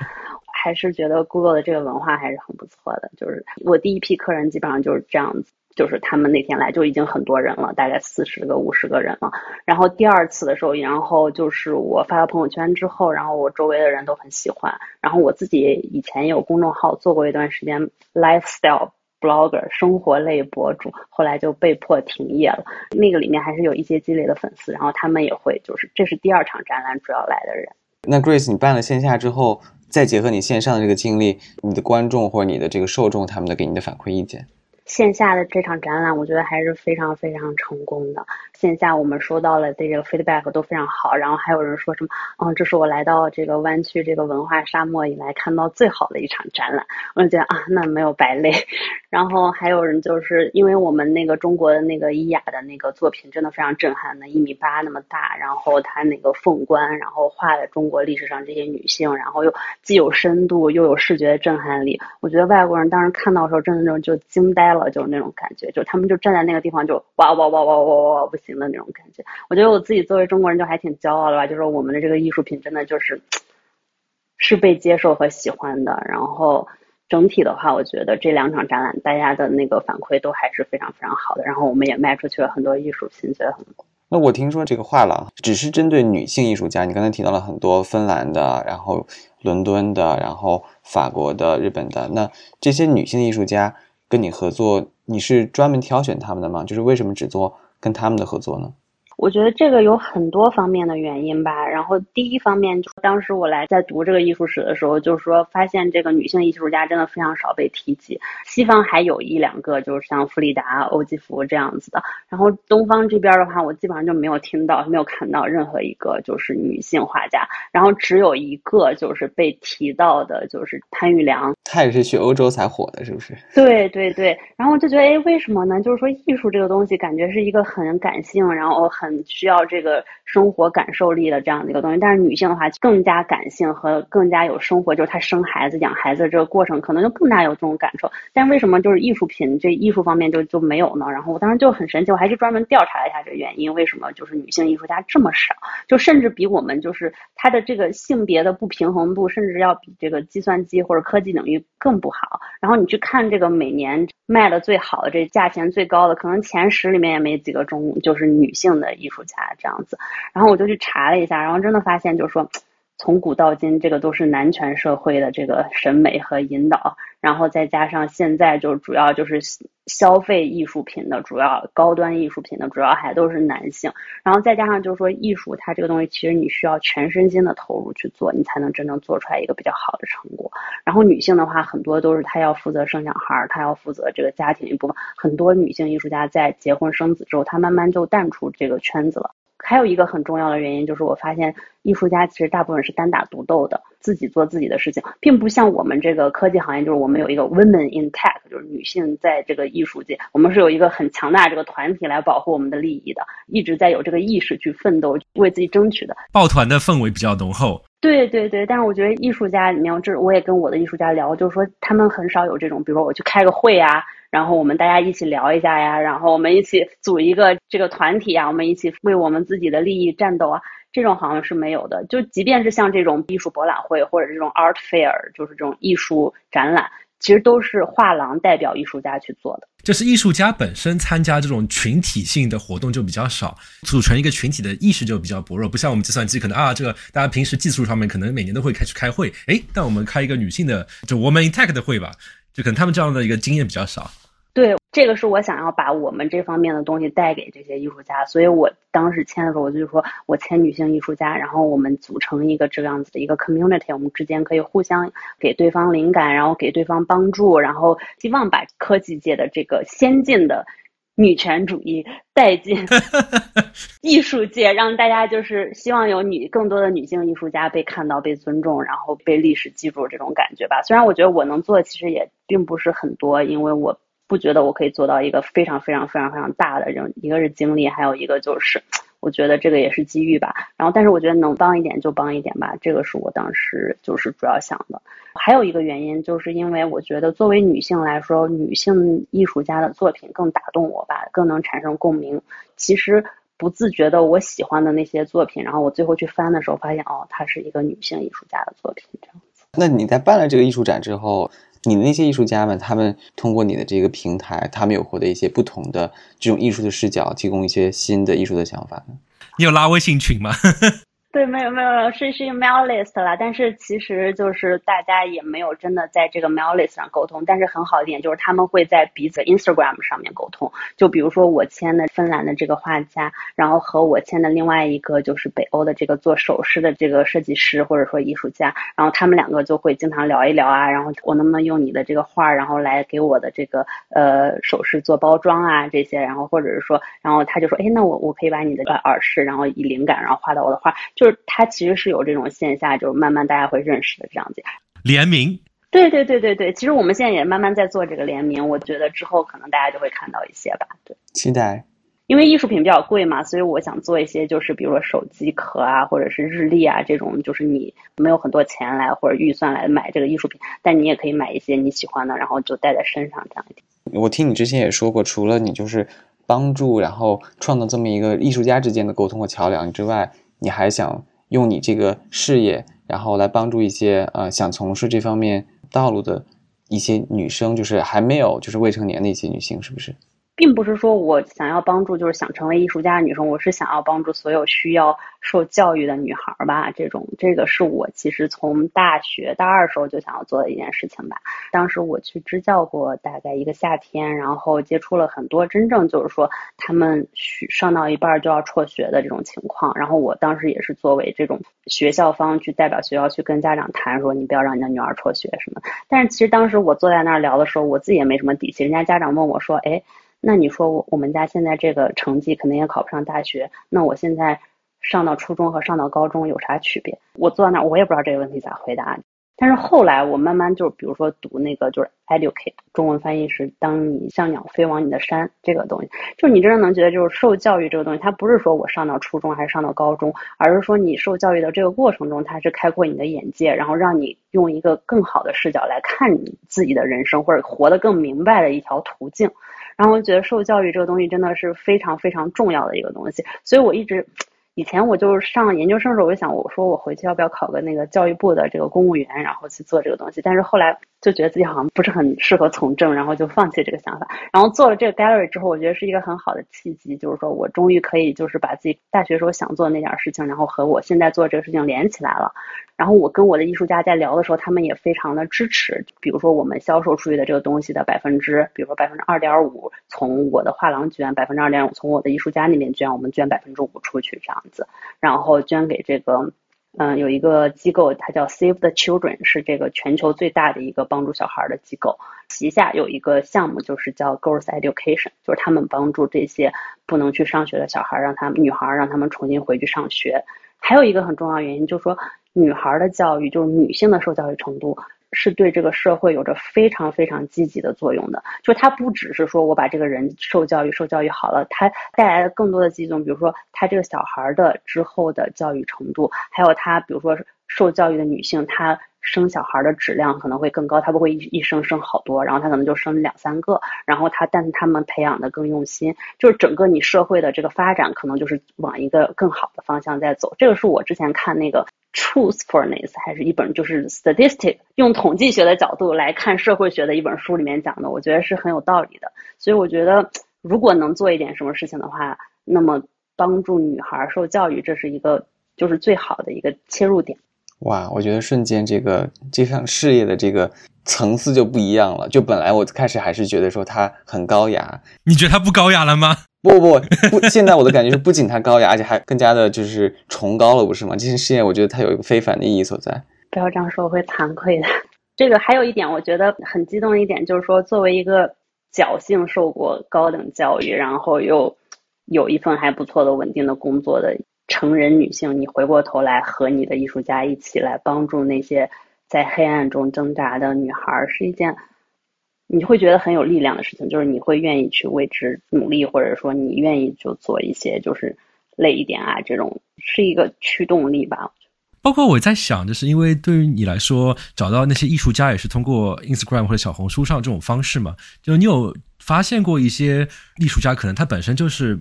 还是觉得 Google 的这个文化还是很不错的，就是我第一批客人基本上就是这样子。就是他们那天来就已经很多人了，大概四十个、五十个人了。然后第二次的时候，然后就是我发到朋友圈之后，然后我周围的人都很喜欢。然后我自己以前也有公众号做过一段时间 lifestyle blogger 生活类博主，后来就被迫停业了。那个里面还是有一些积累的粉丝，然后他们也会就是这是第二场展览主要来的人。那 Grace，你办了线下之后，再结合你线上的这个经历，你的观众或者你的这个受众，他们的给你的反馈意见？线下的这场展览，我觉得还是非常非常成功的。线下我们收到了这个 feedback 都非常好，然后还有人说什么，嗯，这是我来到这个湾区这个文化沙漠以来看到最好的一场展览。我就觉得啊，那没有白累。然后还有人就是因为我们那个中国的那个伊雅的那个作品真的非常震撼，那一米八那么大，然后他那个凤冠，然后画的中国历史上这些女性，然后又既有深度又有视觉震撼力。我觉得外国人当时看到的时候，真的就就惊呆了。就是那种感觉，就他们就站在那个地方，就哇哇哇哇哇哇不行的那种感觉。我觉得我自己作为中国人，就还挺骄傲的吧。就是我们的这个艺术品，真的就是是被接受和喜欢的。然后整体的话，我觉得这两场展览，大家的那个反馈都还是非常非常好的。然后我们也卖出去了很多艺术品，觉得很。那我听说这个画廊只是针对女性艺术家，你刚才提到了很多芬兰的，然后伦敦的，然后法国的、日本的，那这些女性艺术家。跟你合作，你是专门挑选他们的吗？就是为什么只做跟他们的合作呢？我觉得这个有很多方面的原因吧。然后第一方面，就当时我来在读这个艺术史的时候，就是说发现这个女性艺术家真的非常少被提及。西方还有一两个，就是像弗里达、欧几芙这样子的。然后东方这边的话，我基本上就没有听到、没有看到任何一个就是女性画家。然后只有一个就是被提到的，就是潘玉良。他也是去欧洲才火的，是不是？对对对。然后我就觉得，哎，为什么呢？就是说艺术这个东西，感觉是一个很感性，然后很。很需要这个生活感受力的这样的一个东西，但是女性的话更加感性和更加有生活，就是她生孩子、养孩子这个过程可能就更加有这种感受。但为什么就是艺术品这艺术方面就就没有呢？然后我当时就很神奇，我还是专门调查了一下这个原因，为什么就是女性艺术家这么少？就甚至比我们就是她的这个性别的不平衡度，甚至要比这个计算机或者科技领域更不好。然后你去看这个每年卖的最好的、这价钱最高的，可能前十里面也没几个中，就是女性的。艺术家这样子，然后我就去查了一下，然后真的发现，就是说，从古到今，这个都是男权社会的这个审美和引导，然后再加上现在就主要就是消费艺术品的主要高端艺术品的主要还都是男性，然后再加上就是说，艺术它这个东西其实你需要全身心的投入去做，你才能真正做出来一个比较好的成果。然后女性的话，很多都是她要负责生小孩，她要负责这个家庭一部分。很多女性艺术家在结婚生子之后，她慢慢就淡出这个圈子了。还有一个很重要的原因就是，我发现艺术家其实大部分是单打独斗的，自己做自己的事情，并不像我们这个科技行业，就是我们有一个 women in tech，就是女性在这个艺术界，我们是有一个很强大这个团体来保护我们的利益的，一直在有这个意识去奋斗，为自己争取的。抱团的氛围比较浓厚。对对对，但是我觉得艺术家里面，这我也跟我的艺术家聊，就是说他们很少有这种，比如说我去开个会啊。然后我们大家一起聊一下呀，然后我们一起组一个这个团体啊，我们一起为我们自己的利益战斗啊，这种好像是没有的。就即便是像这种艺术博览会或者这种 art fair，就是这种艺术展览，其实都是画廊代表艺术家去做的。就是艺术家本身参加这种群体性的活动就比较少，组成一个群体的意识就比较薄弱。不像我们计算机，可能啊，这个大家平时技术上面可能每年都会开始开会，诶，但我们开一个女性的就 woman in tech 的会吧。就可能他们这样的一个经验比较少，对，这个是我想要把我们这方面的东西带给这些艺术家，所以我当时签的时候，我就说我签女性艺术家，然后我们组成一个这样子的一个 community，我们之间可以互相给对方灵感，然后给对方帮助，然后希望把科技界的这个先进的。女权主义带进 艺术界，让大家就是希望有女更多的女性艺术家被看到、被尊重，然后被历史记住这种感觉吧。虽然我觉得我能做的其实也并不是很多，因为我不觉得我可以做到一个非常非常非常非常大的这种，一个是精力，还有一个就是。我觉得这个也是机遇吧，然后但是我觉得能帮一点就帮一点吧，这个是我当时就是主要想的。还有一个原因，就是因为我觉得作为女性来说，女性艺术家的作品更打动我吧，更能产生共鸣。其实不自觉的，我喜欢的那些作品，然后我最后去翻的时候，发现哦，它是一个女性艺术家的作品，这样子。那你在办了这个艺术展之后，你的那些艺术家们，他们通过你的这个平台，他们有获得一些不同的这种艺术的视角，提供一些新的艺术的想法呢？你有拉微信群吗？对，没有没有，是是 mail list 啦，但是其实就是大家也没有真的在这个 mail list 上沟通。但是很好一点就是他们会在彼此 Instagram 上面沟通。就比如说我签的芬兰的这个画家，然后和我签的另外一个就是北欧的这个做首饰的这个设计师或者说艺术家，然后他们两个就会经常聊一聊啊，然后我能不能用你的这个画，然后来给我的这个呃首饰做包装啊这些，然后或者是说，然后他就说，哎，那我我可以把你的耳饰，然后以灵感然后画到我的画。就是它其实是有这种线下，就是慢慢大家会认识的这样子。联名，对对对对对，其实我们现在也慢慢在做这个联名，我觉得之后可能大家就会看到一些吧。对，期待。因为艺术品比较贵嘛，所以我想做一些，就是比如说手机壳啊，或者是日历啊这种，就是你没有很多钱来或者预算来买这个艺术品，但你也可以买一些你喜欢的，然后就带在身上这样一点。我听你之前也说过，除了你就是帮助，然后创造这么一个艺术家之间的沟通和桥梁之外。你还想用你这个事业，然后来帮助一些呃想从事这方面道路的一些女生，就是还没有就是未成年的一些女性，是不是？并不是说我想要帮助，就是想成为艺术家的女生，我是想要帮助所有需要受教育的女孩吧。这种这个是我其实从大学大二时候就想要做的一件事情吧。当时我去支教过大概一个夏天，然后接触了很多真正就是说他们上到一半就要辍学的这种情况。然后我当时也是作为这种学校方去代表学校去跟家长谈，说你不要让你的女儿辍学什么。但是其实当时我坐在那儿聊的时候，我自己也没什么底气。人家家长问我说，哎。那你说我我们家现在这个成绩肯定也考不上大学，那我现在上到初中和上到高中有啥区别？我坐在那儿，我也不知道这个问题咋回答。但是后来我慢慢就比如说读那个就是 educate，中文翻译是当你像鸟飞往你的山这个东西，就你真正能觉得就是受教育这个东西，它不是说我上到初中还是上到高中，而是说你受教育的这个过程中，它是开阔你的眼界，然后让你用一个更好的视角来看你自己的人生，或者活得更明白的一条途径。然后我觉得受教育这个东西真的是非常非常重要的一个东西，所以我一直。以前我就是上研究生的时候，我就想，我说我回去要不要考个那个教育部的这个公务员，然后去做这个东西。但是后来就觉得自己好像不是很适合从政，然后就放弃这个想法。然后做了这个 gallery 之后，我觉得是一个很好的契机，就是说我终于可以就是把自己大学时候想做的那点事情，然后和我现在做这个事情连起来了。然后我跟我的艺术家在聊的时候，他们也非常的支持。比如说我们销售出去的这个东西的百分之，比如说百分之二点五从我的画廊捐，百分之二点五从我的艺术家那边捐，我们捐百分之五出去这样子，然后捐给这个，嗯，有一个机构，它叫 Save the Children，是这个全球最大的一个帮助小孩的机构。旗下有一个项目就是叫 Girls Education，就是他们帮助这些不能去上学的小孩，让他们女孩让他们重新回去上学。还有一个很重要原因就是说。女孩的教育，就是女性的受教育程度，是对这个社会有着非常非常积极的作用的。就它不只是说我把这个人受教育、受教育好了，它带来的更多的积极，比如说他这个小孩的之后的教育程度，还有他，比如说受教育的女性，她。生小孩的质量可能会更高，她不会一一生生好多，然后她可能就生两三个，然后她但他们培养的更用心，就是整个你社会的这个发展可能就是往一个更好的方向在走。这个是我之前看那个 Truthfulness 还是一本就是 Statistic 用统计学的角度来看社会学的一本书里面讲的，我觉得是很有道理的。所以我觉得如果能做一点什么事情的话，那么帮助女孩受教育，这是一个就是最好的一个切入点。哇，我觉得瞬间这个这项事业的这个层次就不一样了。就本来我开始还是觉得说他很高雅，你觉得他不高雅了吗？不不不，现在我的感觉是不仅他高雅，而且还更加的就是崇高了，不是吗？这些事业我觉得它有一个非凡的意义所在。不要这样说，我会惭愧的。这个还有一点，我觉得很激动的一点就是说，作为一个侥幸受过高等教育，然后又有一份还不错的稳定的工作的。成人女性，你回过头来和你的艺术家一起来帮助那些在黑暗中挣扎的女孩，是一件你会觉得很有力量的事情。就是你会愿意去为之努力，或者说你愿意就做一些就是累一点啊，这种是一个驱动力吧。包括我在想，就是因为对于你来说，找到那些艺术家也是通过 Instagram 或者小红书上这种方式嘛。就你有发现过一些艺术家，可能他本身就是。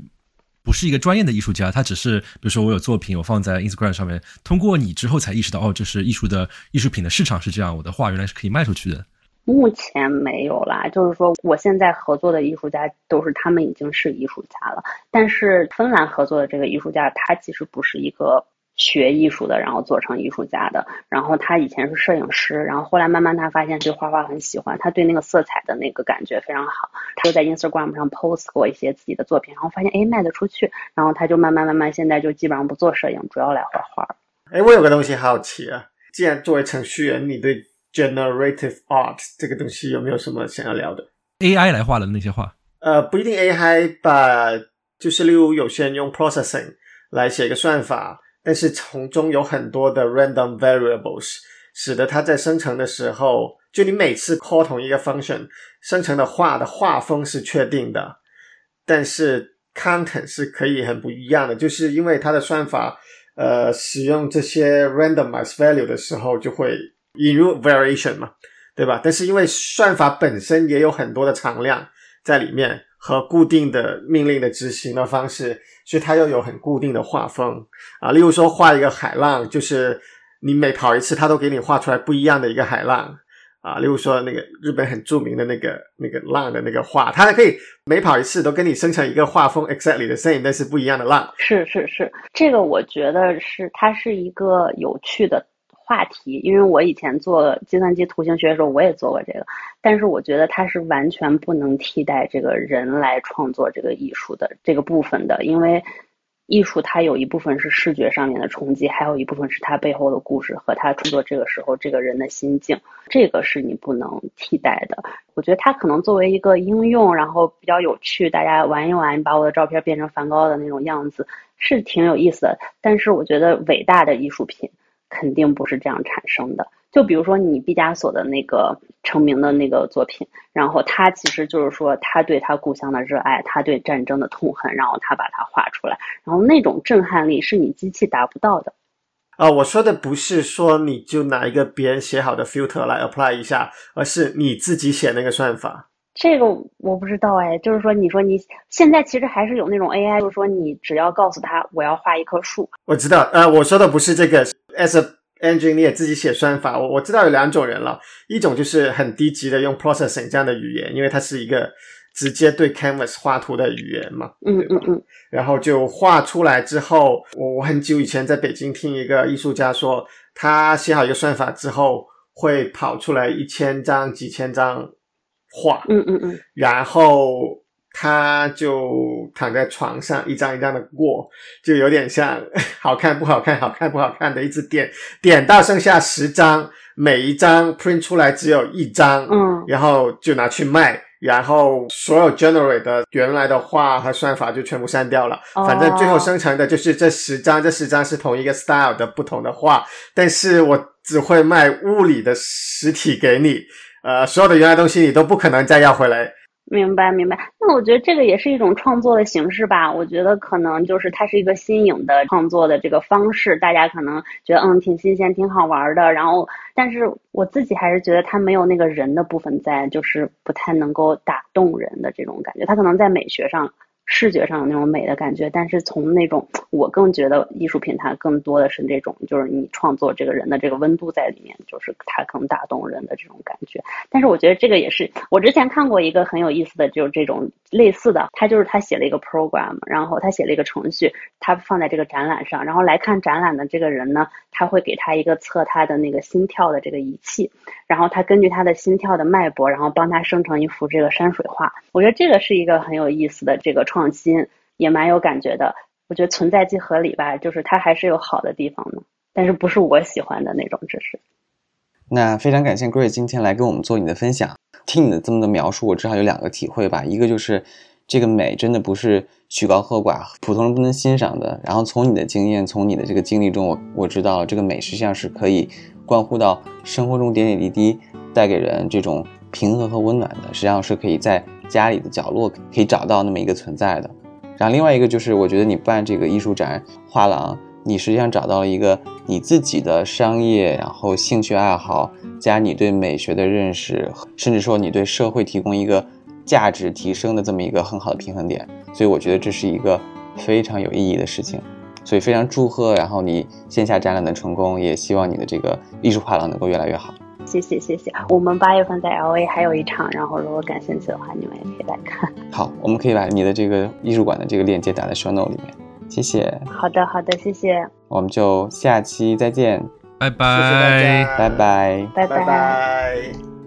不是一个专业的艺术家，他只是比如说我有作品，我放在 Instagram 上面，通过你之后才意识到，哦，这是艺术的艺术品的市场是这样，我的画原来是可以卖出去的。目前没有啦，就是说我现在合作的艺术家都是他们已经是艺术家了，但是芬兰合作的这个艺术家，他其实不是一个。学艺术的，然后做成艺术家的。然后他以前是摄影师，然后后来慢慢他发现对画画很喜欢，他对那个色彩的那个感觉非常好。他就在 Instagram 上 post 过一些自己的作品，然后发现哎卖得出去，然后他就慢慢慢慢现在就基本上不做摄影，主要来画画。哎，我有个东西好奇啊，既然作为程序员，你对 generative art 这个东西有没有什么想要聊的？AI 来画的那些画？呃，不一定 AI 把，就是例如有些人用 processing 来写一个算法。但是从中有很多的 random variables，使得它在生成的时候，就你每次 call 同一个 function 生成的画的画风是确定的，但是 content 是可以很不一样的，就是因为它的算法，呃，使用这些 randomized value 的时候就会引入 variation 嘛，对吧？但是因为算法本身也有很多的常量在里面。和固定的命令的执行的方式，所以它又有很固定的画风啊。例如说，画一个海浪，就是你每跑一次，它都给你画出来不一样的一个海浪啊。例如说，那个日本很著名的那个那个浪的那个画，它还可以每跑一次都跟你生成一个画风 exactly the same，但是不一样的浪。是是是，这个我觉得是它是一个有趣的。话题，因为我以前做计算机图形学的时候，我也做过这个，但是我觉得它是完全不能替代这个人来创作这个艺术的这个部分的，因为艺术它有一部分是视觉上面的冲击，还有一部分是它背后的故事和他创作这个时候这个人的心境，这个是你不能替代的。我觉得它可能作为一个应用，然后比较有趣，大家玩一玩，把我的照片变成梵高的那种样子，是挺有意思的。但是我觉得伟大的艺术品。肯定不是这样产生的。就比如说你毕加索的那个成名的那个作品，然后他其实就是说他对他故乡的热爱，他对战争的痛恨，然后他把它画出来，然后那种震撼力是你机器达不到的。啊，我说的不是说你就拿一个别人写好的 filter 来 apply 一下，而是你自己写那个算法。这个我不知道哎，就是说你说你现在其实还是有那种 AI，就是说你只要告诉他我要画一棵树。我知道，呃，我说的不是这个。As a engine，你也自己写算法。我我知道有两种人了，一种就是很低级的用 processing 这样的语言，因为它是一个直接对 canvas 画图的语言嘛。嗯嗯嗯。然后就画出来之后，我我很久以前在北京听一个艺术家说，他写好一个算法之后，会跑出来一千张、几千张画。嗯嗯嗯。然后。他就躺在床上，一张一张的过，就有点像 好看不好看，好看不好看的，一直点点到剩下十张，每一张 print 出来只有一张，嗯，然后就拿去卖，然后所有 generate 的原来的画和算法就全部删掉了，反正最后生成的就是这十张，这十张是同一个 style 的不同的画，但是我只会卖物理的实体给你，呃，所有的原来东西你都不可能再要回来。明白，明白。那我觉得这个也是一种创作的形式吧。我觉得可能就是它是一个新颖的创作的这个方式，大家可能觉得嗯挺新鲜、挺好玩的。然后，但是我自己还是觉得它没有那个人的部分在，就是不太能够打动人的这种感觉。它可能在美学上。视觉上有那种美的感觉，但是从那种我更觉得艺术品它更多的是这种，就是你创作这个人的这个温度在里面，就是它更打动人的这种感觉。但是我觉得这个也是我之前看过一个很有意思的，就是这种类似的，他就是他写了一个 program，然后他写了一个程序，他放在这个展览上，然后来看展览的这个人呢，他会给他一个测他的那个心跳的这个仪器，然后他根据他的心跳的脉搏，然后帮他生成一幅这个山水画。我觉得这个是一个很有意思的这个创。创新也蛮有感觉的，我觉得存在即合理吧，就是它还是有好的地方的，但是不是我喜欢的那种知识。那非常感谢 Grace 今天来跟我们做你的分享，听你的这么的描述，我至少有两个体会吧，一个就是这个美真的不是曲高和寡，普通人不能欣赏的。然后从你的经验，从你的这个经历中，我我知道这个美实际上是可以关乎到生活中点点滴滴，带给人这种平和和温暖的，实际上是可以在。家里的角落可以找到那么一个存在的，然后另外一个就是，我觉得你办这个艺术展画廊，你实际上找到了一个你自己的商业，然后兴趣爱好加你对美学的认识，甚至说你对社会提供一个价值提升的这么一个很好的平衡点，所以我觉得这是一个非常有意义的事情，所以非常祝贺，然后你线下展览的成功，也希望你的这个艺术画廊能够越来越好。谢谢谢谢。我们八月份在 L A 还有一场，然后如果感兴趣的话，你们也可以来看。好，我们可以把你的这个艺术馆的这个链接打在 show note 里面。谢谢，好的好的，谢谢，我们就下期再见，拜拜谢谢大拜。家，拜拜。拜拜拜。